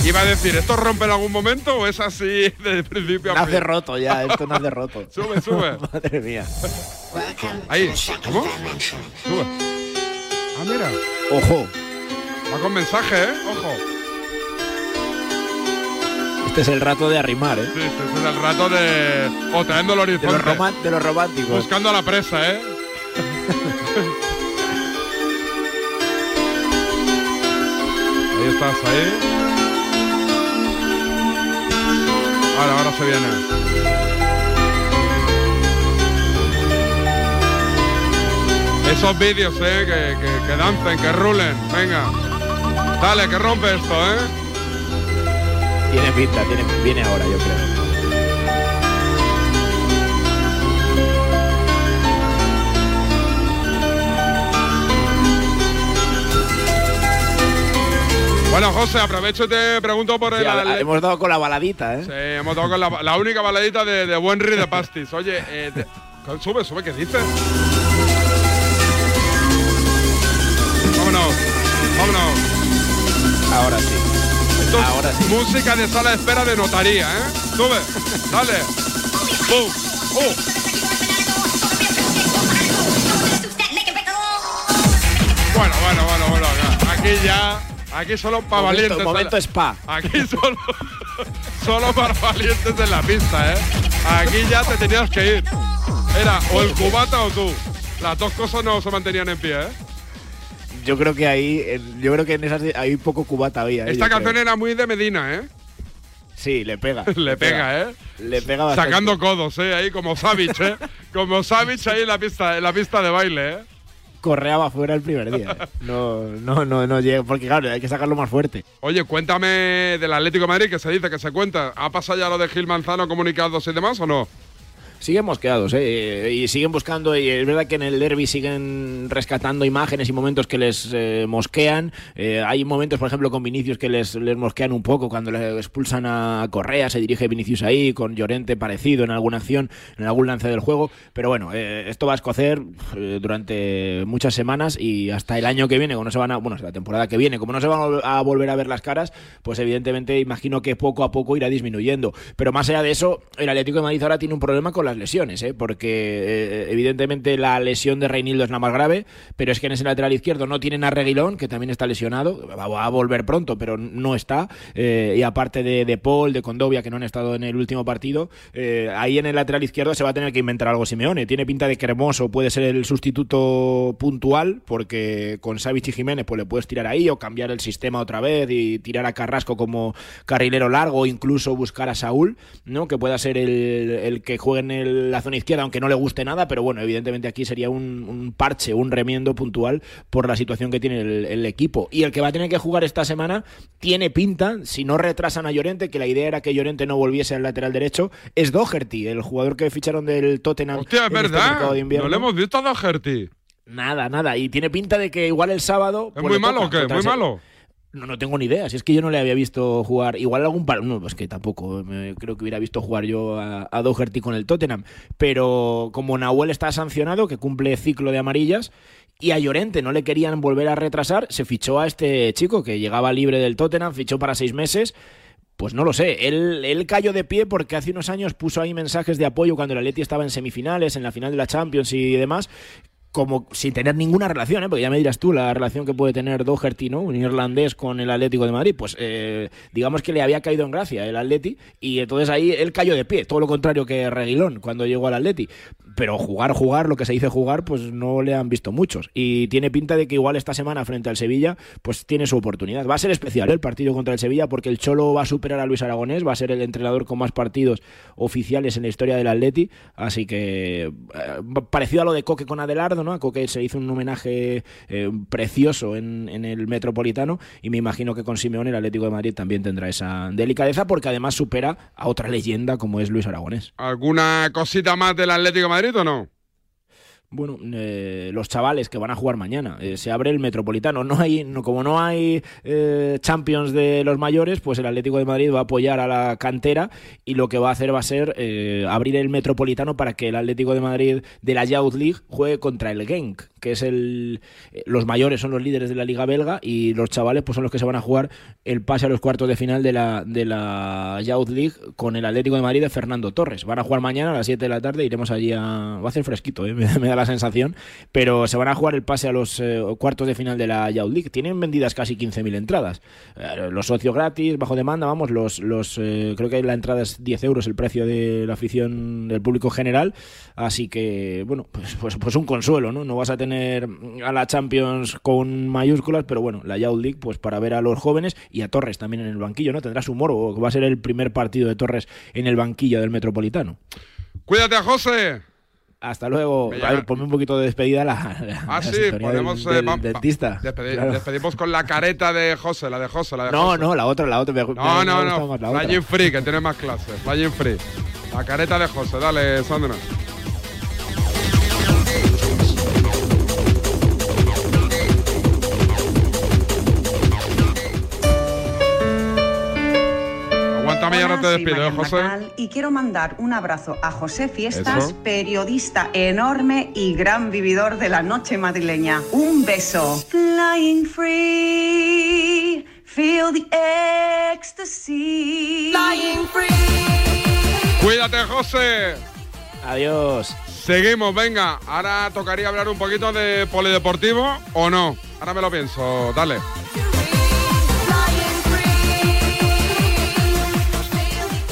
*laughs* Iba a decir, ¿esto rompe en algún momento o es así de principio a Nace roto ya, esto nace roto. *laughs* Sube, sube. *laughs* Madre mía. Ahí. ¿Cómo? Sube. Ah, mira. Ojo, Va con mensaje, ¿eh? Ojo. este es el rato de arrimar, ¿eh? Sí, este es el rato de. O trayendo el De horizonte. los, roman- de los románticos. Buscando a la presa, ¿eh? ahí estás, ahí. Ahora, ahora se viene. Esos vídeos, ¿eh? Que, que, que dancen, que rulen. Venga. Dale, que rompe esto, ¿eh? Tiene pinta, viene ahora, yo creo. Bueno, José, aprovecho y te pregunto por el. Sí, a- Atle- hemos dado con la baladita, ¿eh? Sí, hemos dado con la, la única baladita de, de Buenry de Pastis. Oye, eh, de- sube, sube, ¿qué dices? Vámonos, vámonos. Ahora sí. Esto es Ahora sí. música de sala de espera de notaría, ¿eh? Sube, dale. ¡Pum! ¡Uh! Bueno, bueno, bueno, bueno. Aquí ya. Aquí solo para Momento- valientes. momento spa. Aquí solo. *laughs* solo para valientes en la pista, ¿eh? Aquí ya te tenías que ir. Era o el cubata o tú. Las dos cosas no se mantenían en pie, ¿eh? Yo creo que ahí, yo creo que en esas hay poco cubata había. ¿eh? Esta Yo canción creo. era muy de Medina, ¿eh? Sí, le pega. *laughs* Le pega, ¿eh? Le pega bastante. Sacando codos, ¿eh? Ahí como Savage, ¿eh? Como Savage ahí en la pista, en la pista de baile, ¿eh? Correaba fuera el primer día. No, no, no, no llega. Porque claro, hay que sacarlo más fuerte. Oye, cuéntame del Atlético Madrid, que se dice que se cuenta. ¿Ha pasado ya lo de Gil Manzano, comunicados y demás o no? Siguen mosqueados ¿eh? y siguen buscando. Y es verdad que en el derby siguen rescatando imágenes y momentos que les eh, mosquean. Eh, hay momentos, por ejemplo, con Vinicius que les, les mosquean un poco cuando le expulsan a Correa, se dirige Vinicius ahí, con Llorente parecido en alguna acción, en algún lance del juego. Pero bueno, eh, esto va a escocer durante muchas semanas y hasta el año que viene, como no se van a, bueno, la temporada que viene, como no se van a volver a ver las caras, pues evidentemente imagino que poco a poco irá disminuyendo. Pero más allá de eso, el Atlético de Madrid ahora tiene un problema con las lesiones, ¿eh? porque eh, evidentemente la lesión de Reinildo es la más grave, pero es que en ese lateral izquierdo no tienen a Reguilón, que también está lesionado, va a volver pronto, pero no está, eh, y aparte de, Paul, de Condovia, que no han estado en el último partido, eh, ahí en el lateral izquierdo se va a tener que inventar algo Simeone. Tiene pinta de que Hermoso puede ser el sustituto puntual, porque con Savic y Jiménez pues le puedes tirar ahí o cambiar el sistema otra vez y tirar a Carrasco como carrilero largo incluso buscar a Saúl, ¿no? que pueda ser el, el que juegue en el- la zona izquierda, aunque no le guste nada, pero bueno, evidentemente aquí sería un, un parche, un remiendo puntual por la situación que tiene el, el equipo. Y el que va a tener que jugar esta semana tiene pinta, si no retrasan a Llorente, que la idea era que Llorente no volviese al lateral derecho, es Doherty, el jugador que ficharon del Tottenham. Hostia, es este verdad. de invierno. No le hemos visto a Doherty. Nada, nada. Y tiene pinta de que igual el sábado. ¿Es pues, muy malo o qué? ¿Muy malo? No, no tengo ni idea. Si es que yo no le había visto jugar. Igual algún par. No, es que tampoco. creo que hubiera visto jugar yo a, a Doherty con el Tottenham. Pero como Nahuel está sancionado, que cumple ciclo de amarillas. Y a Llorente no le querían volver a retrasar. Se fichó a este chico que llegaba libre del Tottenham, fichó para seis meses. Pues no lo sé, él, él cayó de pie porque hace unos años puso ahí mensajes de apoyo cuando el Atleti estaba en semifinales, en la final de la Champions y demás, como sin tener ninguna relación, ¿eh? porque ya me dirás tú la relación que puede tener Doherty, ¿no? un irlandés con el Atlético de Madrid, pues eh, digamos que le había caído en gracia el Atleti y entonces ahí él cayó de pie, todo lo contrario que Reguilón cuando llegó al Atleti. Pero jugar, jugar, lo que se dice jugar, pues no le han visto muchos. Y tiene pinta de que igual esta semana frente al Sevilla, pues tiene su oportunidad. Va a ser especial ¿eh? el partido contra el Sevilla porque el Cholo va a superar a Luis Aragonés, va a ser el entrenador con más partidos oficiales en la historia del Atleti. Así que eh, parecido a lo de Coque con Adelardo, ¿no? A Coque se hizo un homenaje eh, precioso en, en el Metropolitano y me imagino que con Simeone el Atlético de Madrid también tendrá esa delicadeza porque además supera a otra leyenda como es Luis Aragonés. ¿Alguna cosita más del Atlético de Madrid o no? Bueno, eh, los chavales que van a jugar mañana. Eh, se abre el Metropolitano. No hay, no, como no hay eh, Champions de los mayores, pues el Atlético de Madrid va a apoyar a la cantera y lo que va a hacer va a ser eh, abrir el Metropolitano para que el Atlético de Madrid de la Youth League juegue contra el Genk, que es el... los mayores son los líderes de la Liga Belga y los chavales pues son los que se van a jugar el pase a los cuartos de final de la, de la Youth League con el Atlético de Madrid de Fernando Torres. Van a jugar mañana a las 7 de la tarde, iremos allí a... Va a hacer fresquito, *laughs* me da la sensación, pero se van a jugar el pase a los eh, cuartos de final de la Youth League. Tienen vendidas casi 15.000 entradas. Eh, los socios gratis, bajo demanda, vamos, los, los eh, creo que la entrada es 10 euros el precio de la afición del público general, así que, bueno, pues, pues, pues un consuelo, ¿no? No vas a tener a la Champions con mayúsculas, pero bueno, la Youth League, pues para ver a los jóvenes y a Torres también en el banquillo, ¿no? Tendrá su moro, va a ser el primer partido de Torres en el banquillo del Metropolitano. Cuídate, José. Hasta luego. A ver, ponme un poquito de despedida la, la- Ah, la sí, ponemos. del, eh, del dentista. despedi- Claro. Despedimos con la careta de José, la de José, la de No, José. no, la otra, la otra. me- No, me no, no. Flying Free, que tiene más clases. Flying Free. La careta de José. Dale, Sandra. No te despido, ¿eh, Marian José. Y quiero mandar un abrazo a José Fiestas, Eso. periodista enorme y gran vividor de la noche madrileña. Un beso. Flying free, feel the ecstasy. Flying free. Cuídate, José. Adiós. Seguimos, venga. Ahora tocaría hablar un poquito de polideportivo o no. Ahora me lo pienso. Dale.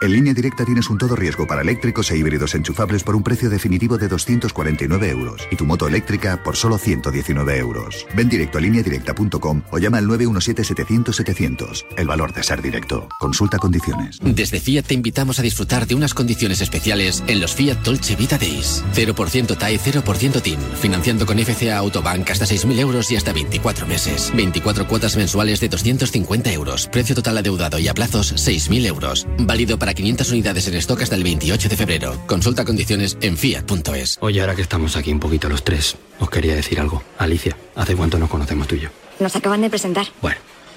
En línea directa tienes un todo riesgo para eléctricos e híbridos enchufables por un precio definitivo de 249 euros y tu moto eléctrica por solo 119 euros. Ven directo a lineadirecta.com o llama al 917-700-700. El valor de ser directo. Consulta condiciones. Desde Fiat te invitamos a disfrutar de unas condiciones especiales en los Fiat Dolce Vita Days. 0% TAE, 0% TIN. Financiando con FCA Autobank hasta 6.000 euros y hasta 24 meses. 24 cuotas mensuales de 250 euros. Precio total adeudado y a plazos 6.000 euros. Válido para 500 unidades en stock hasta el 28 de febrero. Consulta condiciones en fiat.es. Oye, ahora que estamos aquí un poquito los tres, os quería decir algo. Alicia, ¿hace cuánto nos conocemos tú y yo? Nos acaban de presentar. Bueno,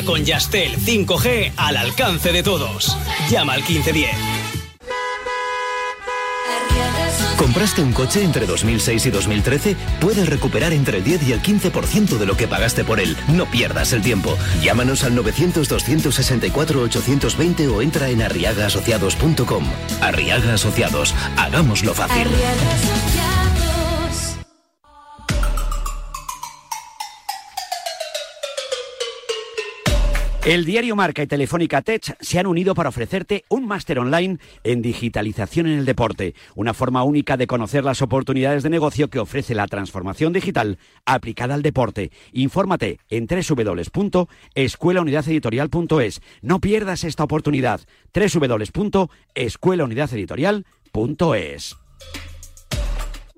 Ahora con Yastel 5G al alcance de todos. Llama al 1510. ¿Compraste un coche entre 2006 y 2013? Puedes recuperar entre el 10 y el 15% de lo que pagaste por él. No pierdas el tiempo. Llámanos al 900-264-820 o entra en arriagaasociados.com. Arriaga Asociados. Hagámoslo fácil. El diario Marca y Telefónica Tech se han unido para ofrecerte un máster online en digitalización en el deporte, una forma única de conocer las oportunidades de negocio que ofrece la transformación digital aplicada al deporte. Infórmate en www.escuelaunidadeditorial.es. No pierdas esta oportunidad. www.escuelaunidadeditorial.es.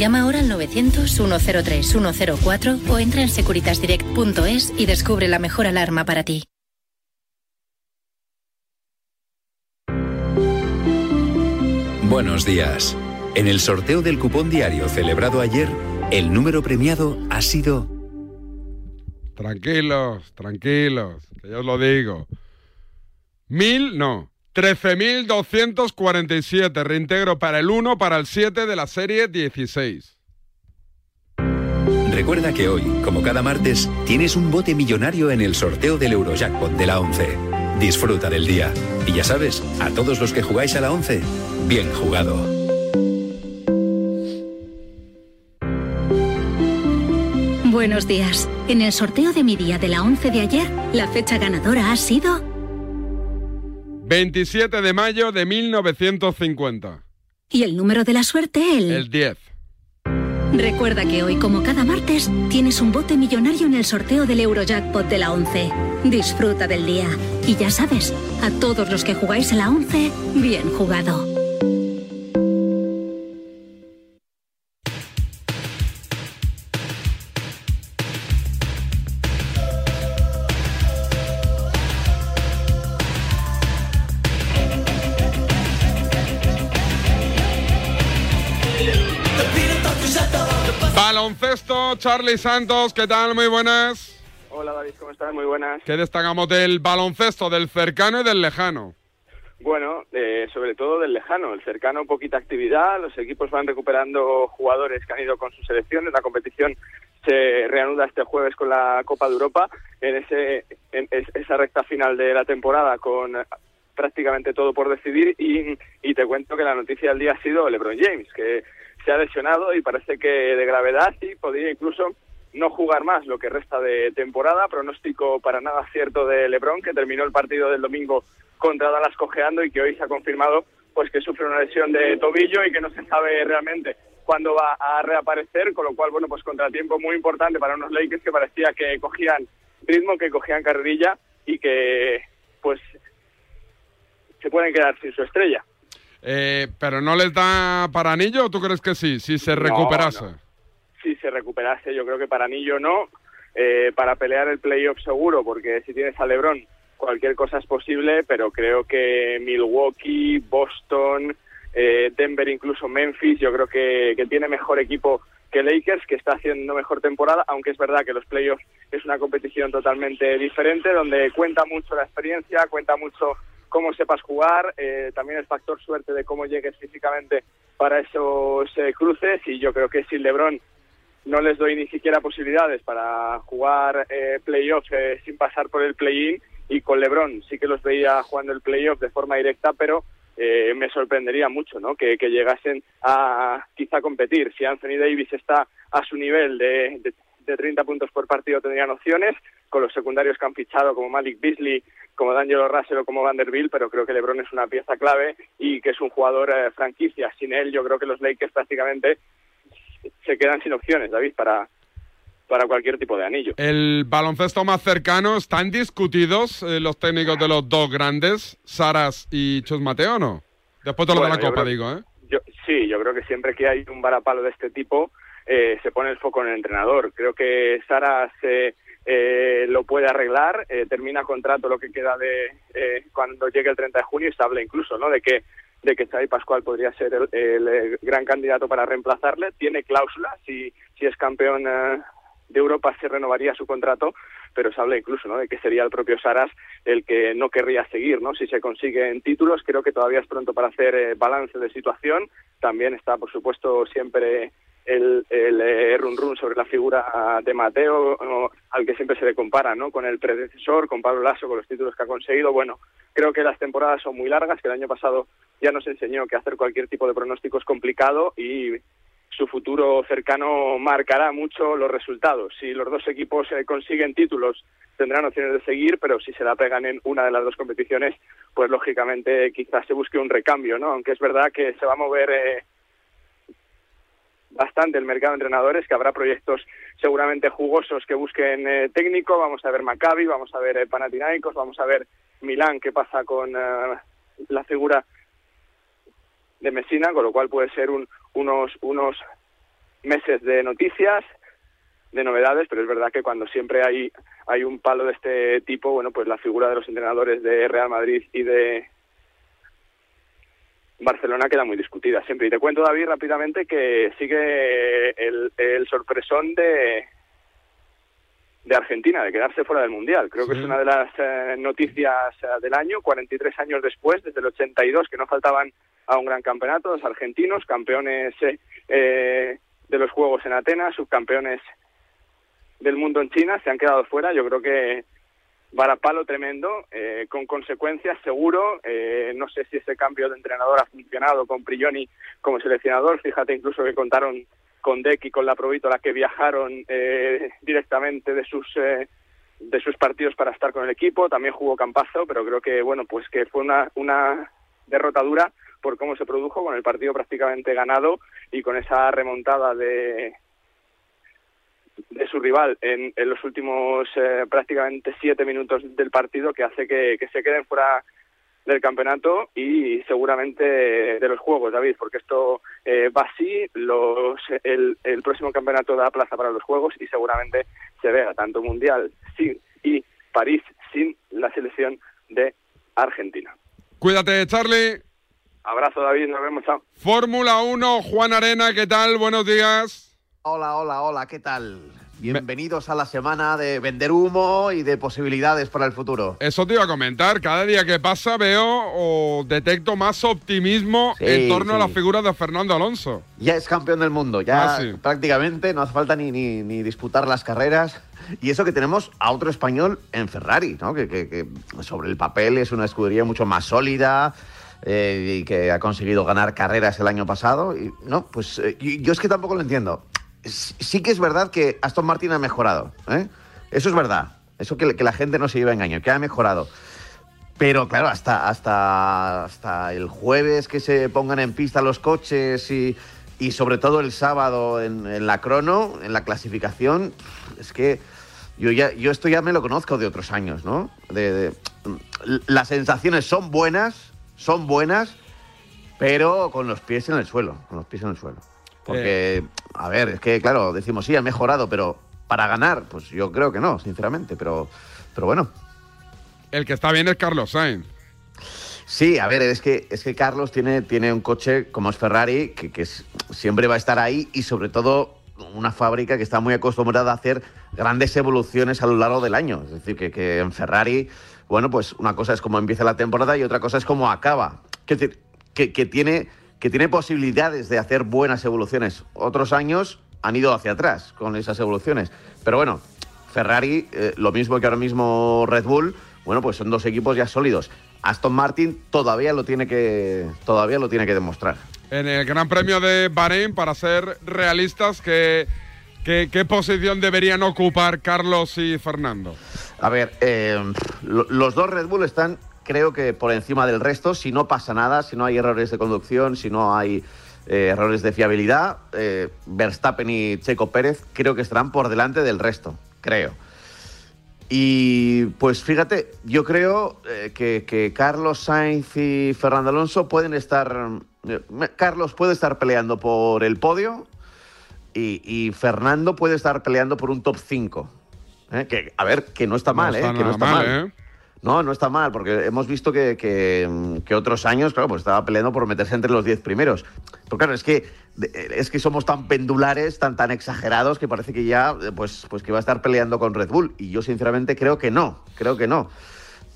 Llama ahora al 900-103-104 o entra en securitasdirect.es y descubre la mejor alarma para ti. Buenos días. En el sorteo del cupón diario celebrado ayer, el número premiado ha sido... Tranquilos, tranquilos, que yo os lo digo. Mil, no. 13.247. Reintegro para el 1, para el 7 de la serie 16. Recuerda que hoy, como cada martes, tienes un bote millonario en el sorteo del Eurojackpot de la 11. Disfruta del día. Y ya sabes, a todos los que jugáis a la 11, bien jugado. Buenos días. En el sorteo de mi día de la 11 de ayer, la fecha ganadora ha sido 27 de mayo de 1950. y el número de la suerte el... El 10. Recuerda que hoy, como cada martes, tienes un bote millonario en el sorteo del Eurojackpot de la 11. Disfruta del día. Y ya sabes, a todos los que jugáis a la 11, bien jugado. Baloncesto, Charlie Santos, ¿qué tal? Muy buenas. Hola David, ¿cómo estás? Muy buenas. ¿Qué destacamos del baloncesto, del cercano y del lejano? Bueno, eh, sobre todo del lejano, el cercano poquita actividad, los equipos van recuperando jugadores que han ido con sus selecciones, la competición se reanuda este jueves con la Copa de Europa en, ese, en es- esa recta final de la temporada con prácticamente todo por decidir y, y te cuento que la noticia del día ha sido LeBron James, que se ha lesionado y parece que de gravedad y podría incluso no jugar más lo que resta de temporada. Pronóstico para nada cierto de LeBron, que terminó el partido del domingo contra Dallas cojeando y que hoy se ha confirmado pues que sufre una lesión de tobillo y que no se sabe realmente cuándo va a reaparecer, con lo cual, bueno, pues contratiempo muy importante para unos Lakers que parecía que cogían ritmo, que cogían carrerilla y que pues se pueden quedar sin su estrella. Eh, ¿Pero no les da para anillo o tú crees que sí, si se recuperase? no. Si se recuperase, yo creo que para anillo no. Eh, para pelear el playoff seguro, porque si tienes a LeBron, cualquier cosa es posible, pero creo que Milwaukee, Boston, eh, Denver, incluso Memphis, yo creo que, que tiene mejor equipo que Lakers, que está haciendo mejor temporada, aunque es verdad que los playoffs es una competición totalmente diferente, donde cuenta mucho la experiencia, cuenta mucho cómo sepas jugar, eh, también el factor suerte de cómo llegues físicamente para esos eh, cruces, y yo creo que sin LeBron no les doy ni siquiera posibilidades para jugar eh, playoff eh, sin pasar por el play-in, y con LeBron sí que los veía jugando el playoff de forma directa, pero eh, me sorprendería mucho ¿no? que, llegasen a quizá competir. Si Anthony Davis está a su nivel de, de, de 30 puntos por partido tendrían opciones, con los secundarios que han fichado como Malik Beasley, como D'Angelo Russell o como Vanderbilt, pero creo que LeBron es una pieza clave y que es un jugador eh, franquicia. Sin él yo creo que los Lakers prácticamente se quedan sin opciones, David, para, para cualquier tipo de anillo. El baloncesto más cercano, ¿están discutidos eh, los técnicos de los dos grandes, Saras y Chus Mateo, no? Después de lo Bueno, de la Copa, creo- digo, ¿eh? Yo, sí, yo creo que siempre que hay un varapalo de este tipo eh, se pone el foco en el entrenador. Creo que Sara se eh, lo puede arreglar, eh, termina contrato lo que queda de eh, cuando llegue el 30 de junio y se habla incluso, ¿no? De que de que Xavi Pascual podría ser el, eh, gran candidato para reemplazarle. Tiene cláusula, si si es campeón eh, de Europa se renovaría su contrato, pero se habla incluso ¿no? de que sería el propio Saras el que no querría seguir, ¿no? Si se consiguen títulos, creo que todavía es pronto para hacer balance de situación. También está, por supuesto, siempre el, el eh, run run sobre la figura de Mateo, al que siempre se le compara, ¿no? Con el predecesor, con Pablo Lasso, con los títulos que ha conseguido. Bueno, creo que las temporadas son muy largas, que el año pasado ya nos enseñó que hacer cualquier tipo de pronóstico es complicado y su futuro cercano marcará mucho los resultados. Si los dos equipos eh, consiguen títulos, tendrán opciones de seguir, pero si se la pegan en una de las dos competiciones, pues lógicamente quizás se busque un recambio, ¿no? Aunque es verdad que se va a mover eh, bastante el mercado de entrenadores, que habrá proyectos seguramente jugosos que busquen eh, técnico, vamos a ver Maccabi, vamos a ver eh, Panathinaikos, vamos a ver Milán, qué pasa con eh, la figura de Messina, con lo cual puede ser un, unos, unos meses de noticias, de novedades, pero es verdad que cuando siempre hay, hay un palo de este tipo, bueno, pues la figura de los entrenadores de Real Madrid y de Barcelona queda muy discutida siempre. Y te cuento, David, rápidamente que sigue el, el sorpresón de, de Argentina, de quedarse fuera del Mundial. Creo que es una de las eh, noticias eh, del año, 43 años después, desde el 82, que no faltaban a un gran campeonato, los argentinos, campeones eh, eh, de los Juegos en Atenas, subcampeones del mundo en China, se han quedado fuera. Yo creo que varapalo tremendo, eh, con consecuencias seguro. Eh, no sé si ese cambio de entrenador ha funcionado con Prigioni como seleccionador. Fíjate incluso que contaron con Deck y con la Provítola que viajaron eh, directamente de sus eh, de sus partidos para estar con el equipo. También jugó Campazo, pero creo que bueno pues que fue una una derrota dura por cómo se produjo con el partido prácticamente ganado y con esa remontada de de su rival en, en los últimos eh, prácticamente siete minutos del partido que hace que, que se queden fuera del campeonato y seguramente de los juegos, David, porque esto eh, va así, los, el, el próximo campeonato da plaza para los juegos y seguramente se vea tanto Mundial sin, y París sin la selección de Argentina. Cuídate, Charlie. Abrazo, David, nos vemos, chao. Fórmula 1, Juan Arena, ¿qué tal? Buenos días. Hola, hola, hola, ¿qué tal? Bienvenidos a la semana de vender humo y de posibilidades para el futuro. Eso te iba a comentar. Cada día que pasa veo o detecto más optimismo Sí, en torno a la figura de Fernando Alonso. Ya es campeón del mundo, ya Ah, sí. prácticamente no hace falta ni, ni, ni disputar las carreras. Y eso que tenemos a otro español en Ferrari, ¿no? Que, que- que sobre el papel es una escudería mucho más sólida eh, y que ha conseguido ganar carreras el año pasado. Y, no, pues eh, yo es que tampoco lo entiendo. Sí que es verdad que Aston Martin ha mejorado, ¿eh? Eso es verdad. Eso que, que la gente no se lleva a engaño, que ha mejorado. Pero claro, hasta, hasta, hasta el jueves que se pongan en pista los coches y, y sobre todo el sábado en, la crono, en la clasificación, es que yo, ya, yo esto ya me lo conozco de otros años, ¿no? De- las sensaciones son buenas, son buenas, pero con los pies en el suelo, con los pies en el suelo. Porque, a ver, es que, claro, decimos, sí, ha mejorado, pero para ganar, pues yo creo que no, sinceramente, pero, pero bueno. El que está bien es Carlos Sainz. Sí, a ver, es que, es que Carlos tiene, tiene un coche como es Ferrari, que, que es- siempre va a estar ahí y sobre todo una fábrica que está muy acostumbrada a hacer grandes evoluciones a lo largo del año. Es decir, que, que en Ferrari, bueno, pues una cosa es cómo empieza la temporada y otra cosa es cómo acaba. Es decir, que, que tiene, que tiene posibilidades de hacer buenas evoluciones. Otros años han ido hacia atrás con esas evoluciones. Pero bueno, Ferrari, eh, lo mismo que ahora mismo Red Bull, bueno, pues son dos equipos ya sólidos. Aston Martin todavía lo tiene que, todavía lo tiene que demostrar. En el Gran Premio de Bahrein, para ser realistas, ¿qué, qué, qué posición deberían ocupar Carlos y Fernando? A ver, eh, lo- los dos Red Bull están, creo que por encima del resto, si no pasa nada, si no hay errores de conducción, si no hay eh, errores de fiabilidad, eh, Verstappen y Checo Pérez creo que estarán por delante del resto, creo. Y pues fíjate, yo creo eh, que, que Carlos Sainz y Fernando Alonso pueden estar. Carlos puede estar peleando por el podio y, y Fernando puede estar peleando por un top 5. ¿eh? Que, a ver, que no está mal, está ¿eh? Que no está mal, mal. No, no está mal, porque hemos visto que, que, otros años, claro, pues estaba peleando por meterse entre los 10 primeros. Pero claro, es que, es que somos tan pendulares, tan, tan exagerados, que parece que ya, pues, pues que va a estar peleando con Red Bull. Y yo sinceramente creo que no, creo que no.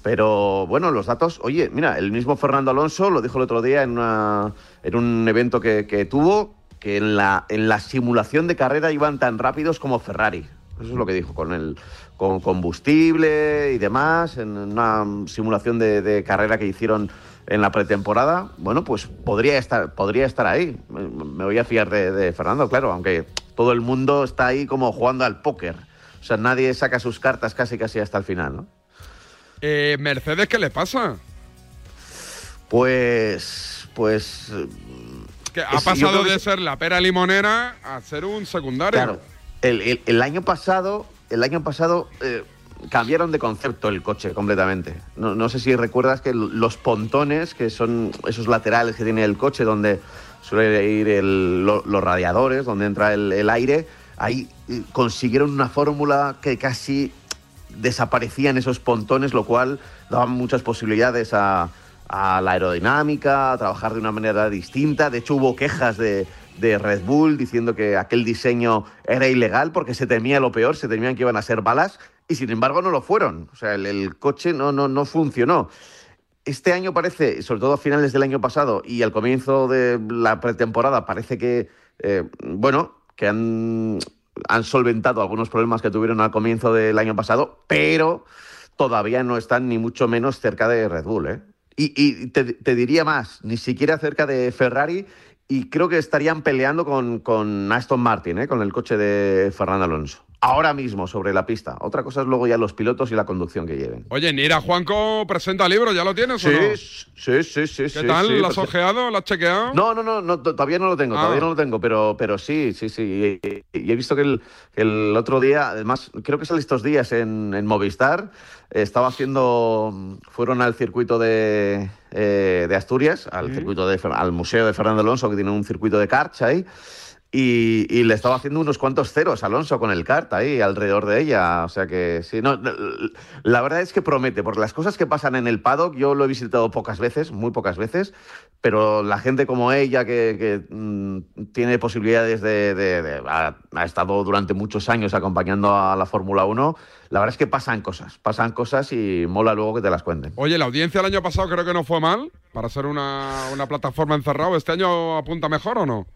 Pero bueno, los datos, oye, mira, el mismo Fernando Alonso lo dijo el otro día en, una- en un evento que, que tuvo, que en la, en la simulación de carrera iban tan rápidos como Ferrari. Eso es lo que dijo, con el con combustible y demás, en una simulación de, de carrera que hicieron en la pretemporada. Bueno, pues podría estar, podría estar ahí. Me, voy a fiar de, de Fernando, claro, aunque todo el mundo está ahí como jugando al póker. O sea, nadie saca sus cartas casi casi hasta el final, ¿no? Eh, Mercedes, ¿qué le pasa? Pues, pues, Que ha Es- pasado que de ser la pera limonera a ser un secundario. claro, el, el- el año pasado, el año pasado eh, cambiaron de concepto el coche completamente. No, sé si recuerdas que los pontones, que son esos laterales que tiene el coche, donde suele ir los radiadores, donde entra el, el aire, ahí eh, consiguieron una fórmula que casi desaparecían esos pontones, lo cual daba muchas posibilidades a, a la aerodinámica, a trabajar de una manera distinta. De hecho, hubo quejas de, de Red Bull diciendo que aquel diseño era ilegal porque se temía lo peor, se temían que iban a ser balas, y sin embargo no lo fueron. O sea, el, coche no, no, no funcionó. Este año parece, sobre todo a finales del año pasado y al comienzo de la pretemporada, parece que, eh, bueno, que han, han solventado algunos problemas que tuvieron al comienzo del año pasado, pero todavía no están ni mucho menos cerca de Red Bull. ¿eh? Y, te diría más, ni siquiera cerca de Ferrari y creo que estarían peleando con, con Aston Martin, ¿eh? con el coche de Fernando Alonso. Ahora mismo sobre la pista. Otra cosa es luego ya los pilotos y la conducción que lleven. Oye, Nira Juanco presenta libro, ¿ya lo tienes o Sí, no? sí, sí, sí. ¿Qué tal? ¿Lo has ojeado? ¿Lo has chequeado? No, no, no, no, to- todavía no lo tengo, Ah. todavía no lo tengo, pero, pero sí, sí, sí. Y, y he visto que el, el otro día, además, creo que sale estos días en, en Movistar, estaba haciendo, fueron al circuito de, eh, de Asturias, al circuito de, al Museo de Fernando Alonso, que tiene un circuito de karts ahí. Y, le estaba haciendo unos cuantos ceros Alonso con el kart ahí alrededor de ella. O sea que sí, no, la verdad es que promete, porque las cosas que pasan en el paddock, yo lo he visitado pocas veces, muy pocas veces, pero la gente como ella que, que, mm, tiene posibilidades de... de- de- ha, ha estado durante muchos años acompañando a la Fórmula 1, la verdad es que pasan cosas, pasan cosas y mola luego que te las cuenten. Oye, la audiencia el año pasado creo que no fue mal para ser una, una plataforma encerrado. ¿Este año apunta mejor o no?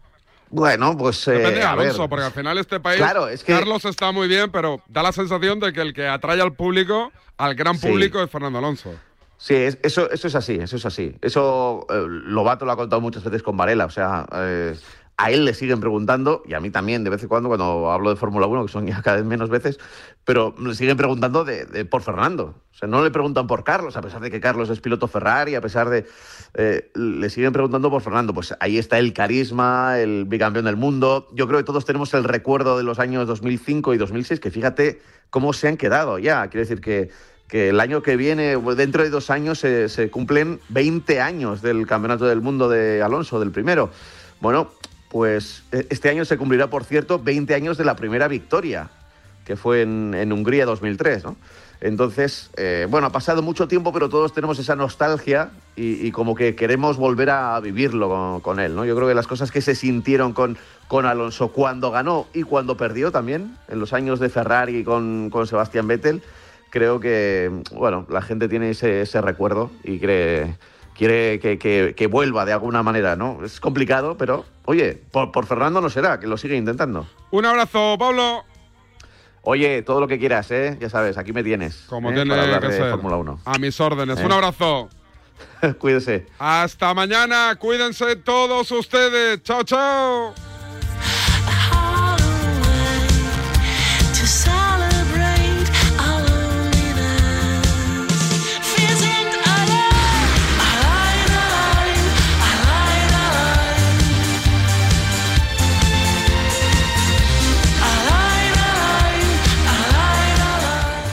Bueno, pues... eh, Depende de Alonso, porque al final este país, Claro, es que- Carlos está muy bien, pero da la sensación de que el que atrae al público, al gran Sí. público, es Fernando Alonso. Sí, es- eso, eso es así, eso es así. Eso eh, Lobato lo ha contado muchas veces con Varela. O sea, eh, a él le siguen preguntando, y a mí también de vez en cuando cuando hablo de Fórmula 1, que son ya cada vez menos veces, pero le siguen preguntando de, de- por Fernando. O sea, no le preguntan por Carlos, a pesar de que Carlos es piloto Ferrari, a pesar de... eh, le siguen preguntando por Fernando. Pues ahí está el carisma, el bicampeón del mundo. Yo creo que todos tenemos el recuerdo de los años 2005 y 2006, que fíjate cómo se han quedado ya. Quiero decir que que el año que viene, dentro de dos años, se, cumplen 20 años del Campeonato del Mundo de Alonso, del primero. Bueno, pues e- este año se cumplirá, por cierto, 20 años de la primera victoria, que fue en, en Hungría 2003, ¿no? Entonces, eh, bueno, ha pasado mucho tiempo, pero todos tenemos esa nostalgia y, y como que queremos volver a vivirlo con, con él, ¿no? Yo creo que las cosas que se sintieron con, con Alonso cuando ganó y cuando perdió también, en los años de Ferrari con, con Sebastián Vettel, creo que, bueno, la gente tiene ese, ese recuerdo y cree, quiere que, que- que vuelva de alguna manera, ¿no? Es complicado, pero, oye, por, por Fernando no será, que lo sigue intentando. Un abrazo, Pablo. Oye, todo lo que quieras, ¿eh? Ya sabes, aquí me tienes. Como ¿eh? tiene Para hablar que de ser. Fórmula 1. A mis órdenes. ¿Eh? Un abrazo. *laughs* Cuídese. Hasta mañana. Cuídense todos ustedes. Chao, chao.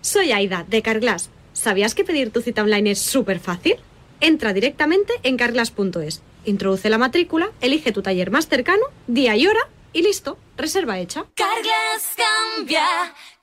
Soy Aida, de Carglass. ¿Sabías que pedir tu cita online es súper fácil? Entra directamente en carglass.es, introduce la matrícula, elige tu taller más cercano, día y hora y listo, reserva hecha. Carglass cambia,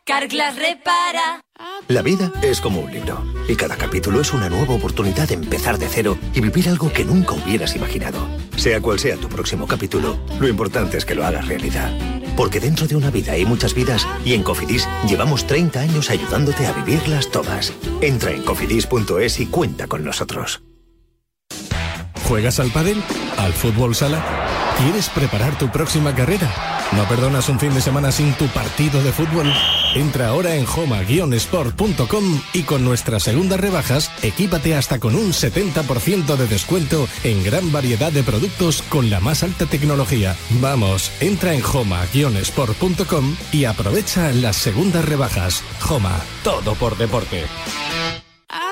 Carglass repara. La vida es como un libro y cada capítulo es una nueva oportunidad de empezar de cero y vivir algo que nunca hubieras imaginado. Sea cual sea tu próximo capítulo, lo importante es que lo hagas realidad. Porque dentro de una vida hay muchas vidas y en Cofidis llevamos 30 años ayudándote a vivirlas todas. Entra en cofidis.es y cuenta con nosotros. ¿Juegas al pádel? ¿Al fútbol sala? ¿Quieres preparar tu próxima carrera? ¿No perdonas un fin de semana sin tu partido de fútbol? Entra ahora en homa-sport.com y con nuestras segundas rebajas, equípate hasta con un 70% de descuento en gran variedad de productos con la más alta tecnología. Vamos, entra en homa-sport.com y aprovecha las segundas rebajas. Homa, todo por deporte.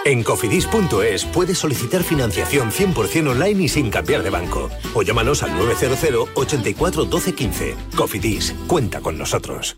En cofidis.es puedes solicitar financiación 100% online y sin cambiar de banco. O llámanos al 900 84 12 15. Cofidis, cuenta con nosotros.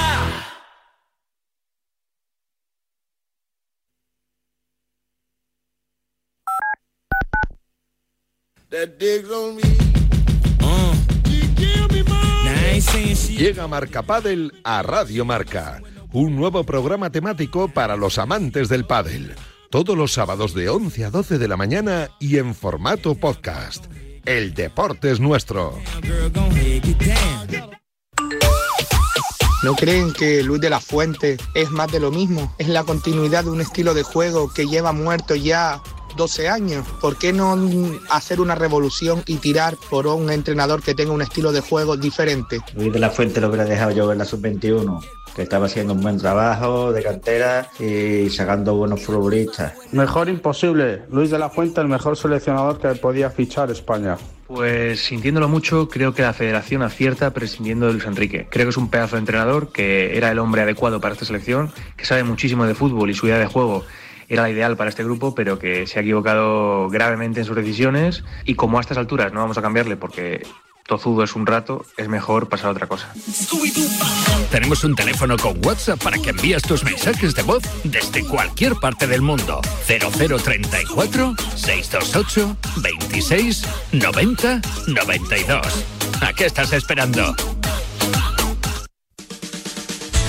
Llega Marca Padel a Radio Marca, un nuevo programa temático para los amantes del pádel. Todos los sábados de 11 a 12 de la mañana y en formato podcast. El deporte es nuestro. ¿No creen que Luis de la Fuente es más de lo mismo? Es la continuidad de un estilo de juego que lleva muerto ya 12 años. ¿Por qué no hacer una revolución y tirar por un entrenador que tenga un estilo de juego diferente? Luis de la Fuente lo hubiera dejado yo en la sub-21, que estaba haciendo un buen trabajo de cantera y sacando buenos futbolistas. Mejor imposible. Luis de la Fuente, el mejor seleccionador que podía fichar España. Pues sintiéndolo mucho, creo que la federación acierta prescindiendo de Luis Enrique. Creo que es un pedazo de entrenador, que era el hombre adecuado para esta selección, que sabe muchísimo de fútbol y su idea de juego era la ideal para este grupo, pero que se ha equivocado gravemente en sus decisiones y como a estas alturas no vamos a cambiarle porque tozudo es un rato, es mejor pasar a otra cosa. Tenemos un teléfono con WhatsApp para que envíes tus mensajes de voz desde cualquier parte del mundo. 0034 628 26 90 92. ¿A qué estás esperando?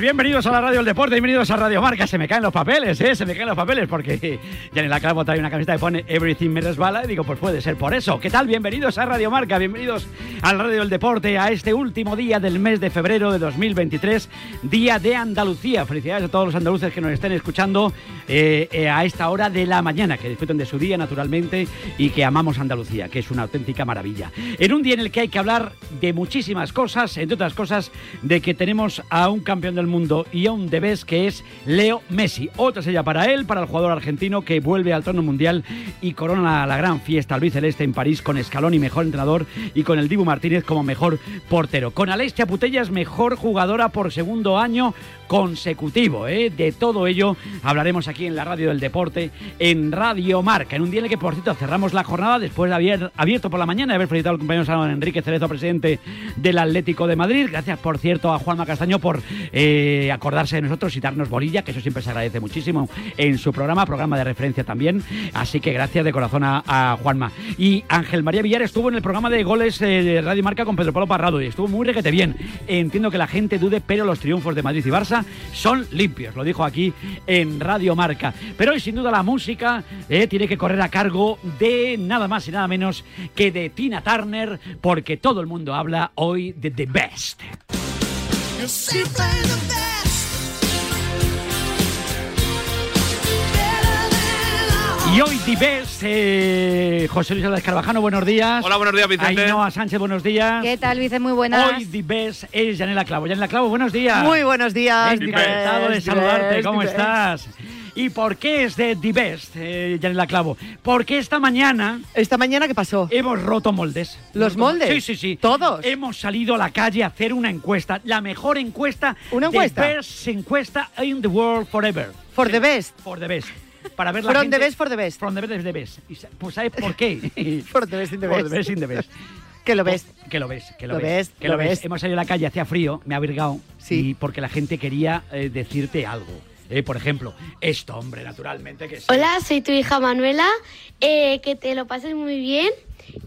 Días. Bienvenidos a la Radio del Deporte, bienvenidos a Radio Marca. Se me caen los papeles, ¿eh? Se me caen los papeles porque *laughs* ya en la clavo trae una camiseta que pone Everything me resbala y digo, pues puede ser por eso. ¿Qué tal? Bienvenidos a Radio Marca, bienvenidos al Radio del Deporte, a este último día del mes de febrero de 2023, Día de Andalucía. Felicidades a todos los andaluces que nos estén escuchando eh, eh, a esta hora de la mañana, que disfruten de su día naturalmente y que amamos Andalucía, que es una auténtica maravilla. En un día en el que hay que hablar de muchísimas cosas, entre otras cosas, de que tenemos a un campeón del mundo y a un debes que es Leo Messi. Otra sella para él, para el jugador argentino que vuelve al trono mundial y corona la gran fiesta al Celeste en París con Scaloni mejor entrenador y con el Dibu Martínez como mejor portero. Con Alessia Putellas mejor jugadora por segundo año consecutivo. ¿eh? De todo ello hablaremos aquí en la radio del deporte, en Radio Marca, en un día en el que, por cierto, cerramos la jornada después de haber abierto por la mañana y haber felicitado al compañero Salón Enrique Cerezo, presidente del Atlético de Madrid. Gracias, por cierto, a Juanma Castaño por eh, acordarse de nosotros y darnos bolilla, que eso siempre se agradece muchísimo en su programa, programa de referencia también. Así que gracias de corazón a, Juanma. Y Ángel María Villar estuvo en el programa de goles eh, de Radio Marca con Pedro Pablo Parrado y estuvo muy requete bien. Entiendo que la gente dude, pero los triunfos de Madrid y Barça son limpios, lo dijo aquí en Radio Marca. Pero hoy, sin duda, la música eh, tiene que correr a cargo de nada más y nada menos que de Tina Turner, porque todo el mundo habla hoy de The Best. Y hoy The Best, eh, José Luis Álvarez Carvajano, buenos días. Hola, buenos días, Vicente. Ainhoa Sánchez, buenos días. ¿Qué tal, Vicente? Muy buenas. Hoy The Best es Yanela Clavo. Yanela Clavo, buenos días. Muy buenos días. Encantado de saludarte, Best, ¿cómo The estás? ¿Y por qué es de The Best, eh, Yanela Clavo? Porque esta mañana... ¿Esta mañana qué pasó? Hemos roto moldes. ¿Los moldes? Sí, sí, sí. ¿Todos? Hemos salido a la calle a hacer una encuesta. La mejor encuesta... ¿Una encuesta? The Best encuesta in the world forever. For the best. For the Best. Para ver la From gente- the best for the best. From the best, the best. Y Pues ¿sabes por qué? *laughs* For the best in the For best. the best in the best. Que lo ves. Que lo ves, que lo, Lo ves, ves, que lo lo ves. ves. Hemos salido a la calle, hacía frío, me ha virgado. Sí. Y porque la gente quería eh, decirte algo. Eh, por ejemplo, esto, hombre, naturalmente que sí. Hola, soy tu hija Manuela. eh, que te lo pases muy bien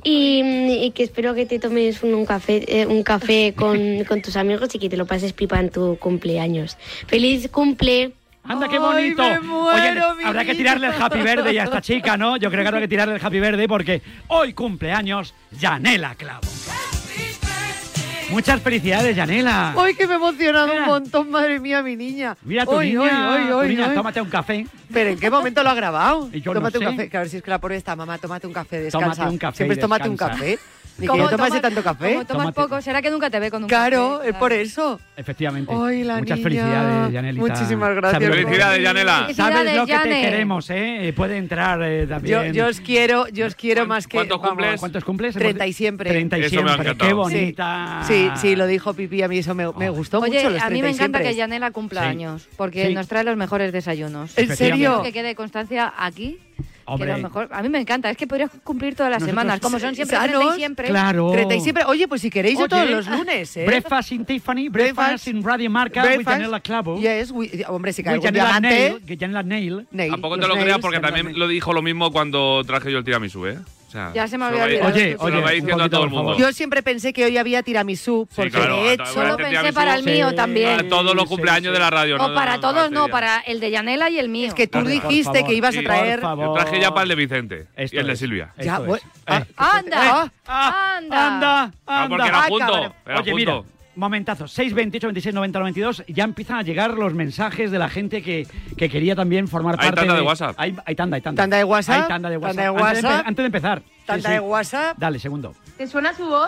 y, y que espero que te tomes un, un café, eh, un café con, *laughs* con tus amigos y que te lo pases pipa en tu cumpleaños. ¡Feliz cumple! ¡Anda, qué bonito! me muero, Oye, mi habrá que tirarle el happy verde a esta *laughs* chica, ¿no? Yo creo que habrá que tirarle el happy verde porque hoy cumpleaños Yanela Clavo. Muchas felicidades, Yanela. Hoy que me he emocionado Mira. un montón, madre mía, mi niña. Mira tu Hoy, niña, hoy, hoy, tu niña, tómate un café. Pero ¿en qué momento lo ha grabado? *laughs* Yo no tómate sé. un café, que a ver si es que la pobre está, mamá, tómate un café, Tómate descansa. un café Siempre tómate un descansa. café. Yo tomase tomas- tanto café. Como tomas poco, será que nunca te ve con un Claro, café. es por eso. Efectivamente. Ay, la Muchas niña. felicidades, Yanelita. Muchísimas gracias. Felicidades, Yanela. Sabes lo que te queremos, ¿eh? Eh, Puede entrar eh, Yo, también. yo os quiero, yo os quiero más que. ¿Cuántos vamos, cumples? ¿Cuántos cumples? 30 y siempre. 30 y Eso siempre. Qué bonita. Sí, sí, lo dijo Pipi, a mí eso me, me gustó Oye, mucho. Los a mí 30 me encanta que Yanela cumpla Sí. años, porque Sí. nos trae los mejores desayunos. ¿En serio? Que quede constancia aquí. Hombre. Que lo mejor, a mí me encanta, es que podrías cumplir todas las Nosotros semanas, como son siempre sanos, 30 y siempre. Claro. 30 y siempre. Oye, pues si queréis, yo todos los lunes, ¿eh? Breakfast in Tiffany, breakfast, in Radio Marca, with breakfast, Janela Clavo. Yes, we- hombre, si cae With Janela. Nail, que Janela Nail. Tampoco te lo creas porque también lo dijo lo mismo cuando traje yo el tiramisú, ¿eh? O sea, Ya se me había olvidado. Oye, se lo oye, va diciendo a todo el mundo. Yo siempre pensé que hoy había tiramisú, porque claro, de hecho... Solo pensé para el mío también. Para todos los cumpleaños de la radio, O ¿no? para No, todos no, para el de Yanela y el mío. Es que tú dijiste que ibas a Sí, traer... Yo traje ya para el de Vicente y el de es. Silvia. Ya, Esto es. ah, Eh. ¡Anda! Ah, ¡Anda! ¡Anda! Ah, porque anda. era Ah, junto, era Oye, junto. mira, momentazo. 628 26 90 92. Ya empiezan a llegar los mensajes de la gente que, que quería también formar Hay parte tanda de WhatsApp. Hay, hay tanda, hay tanda. Tanda de WhatsApp, Hay tanda de WhatsApp. tanda de Antes, de, WhatsApp. antes de empezar. Sí, Tanta sí. de WhatsApp. Dale, segundo. ¿Te suena su voz?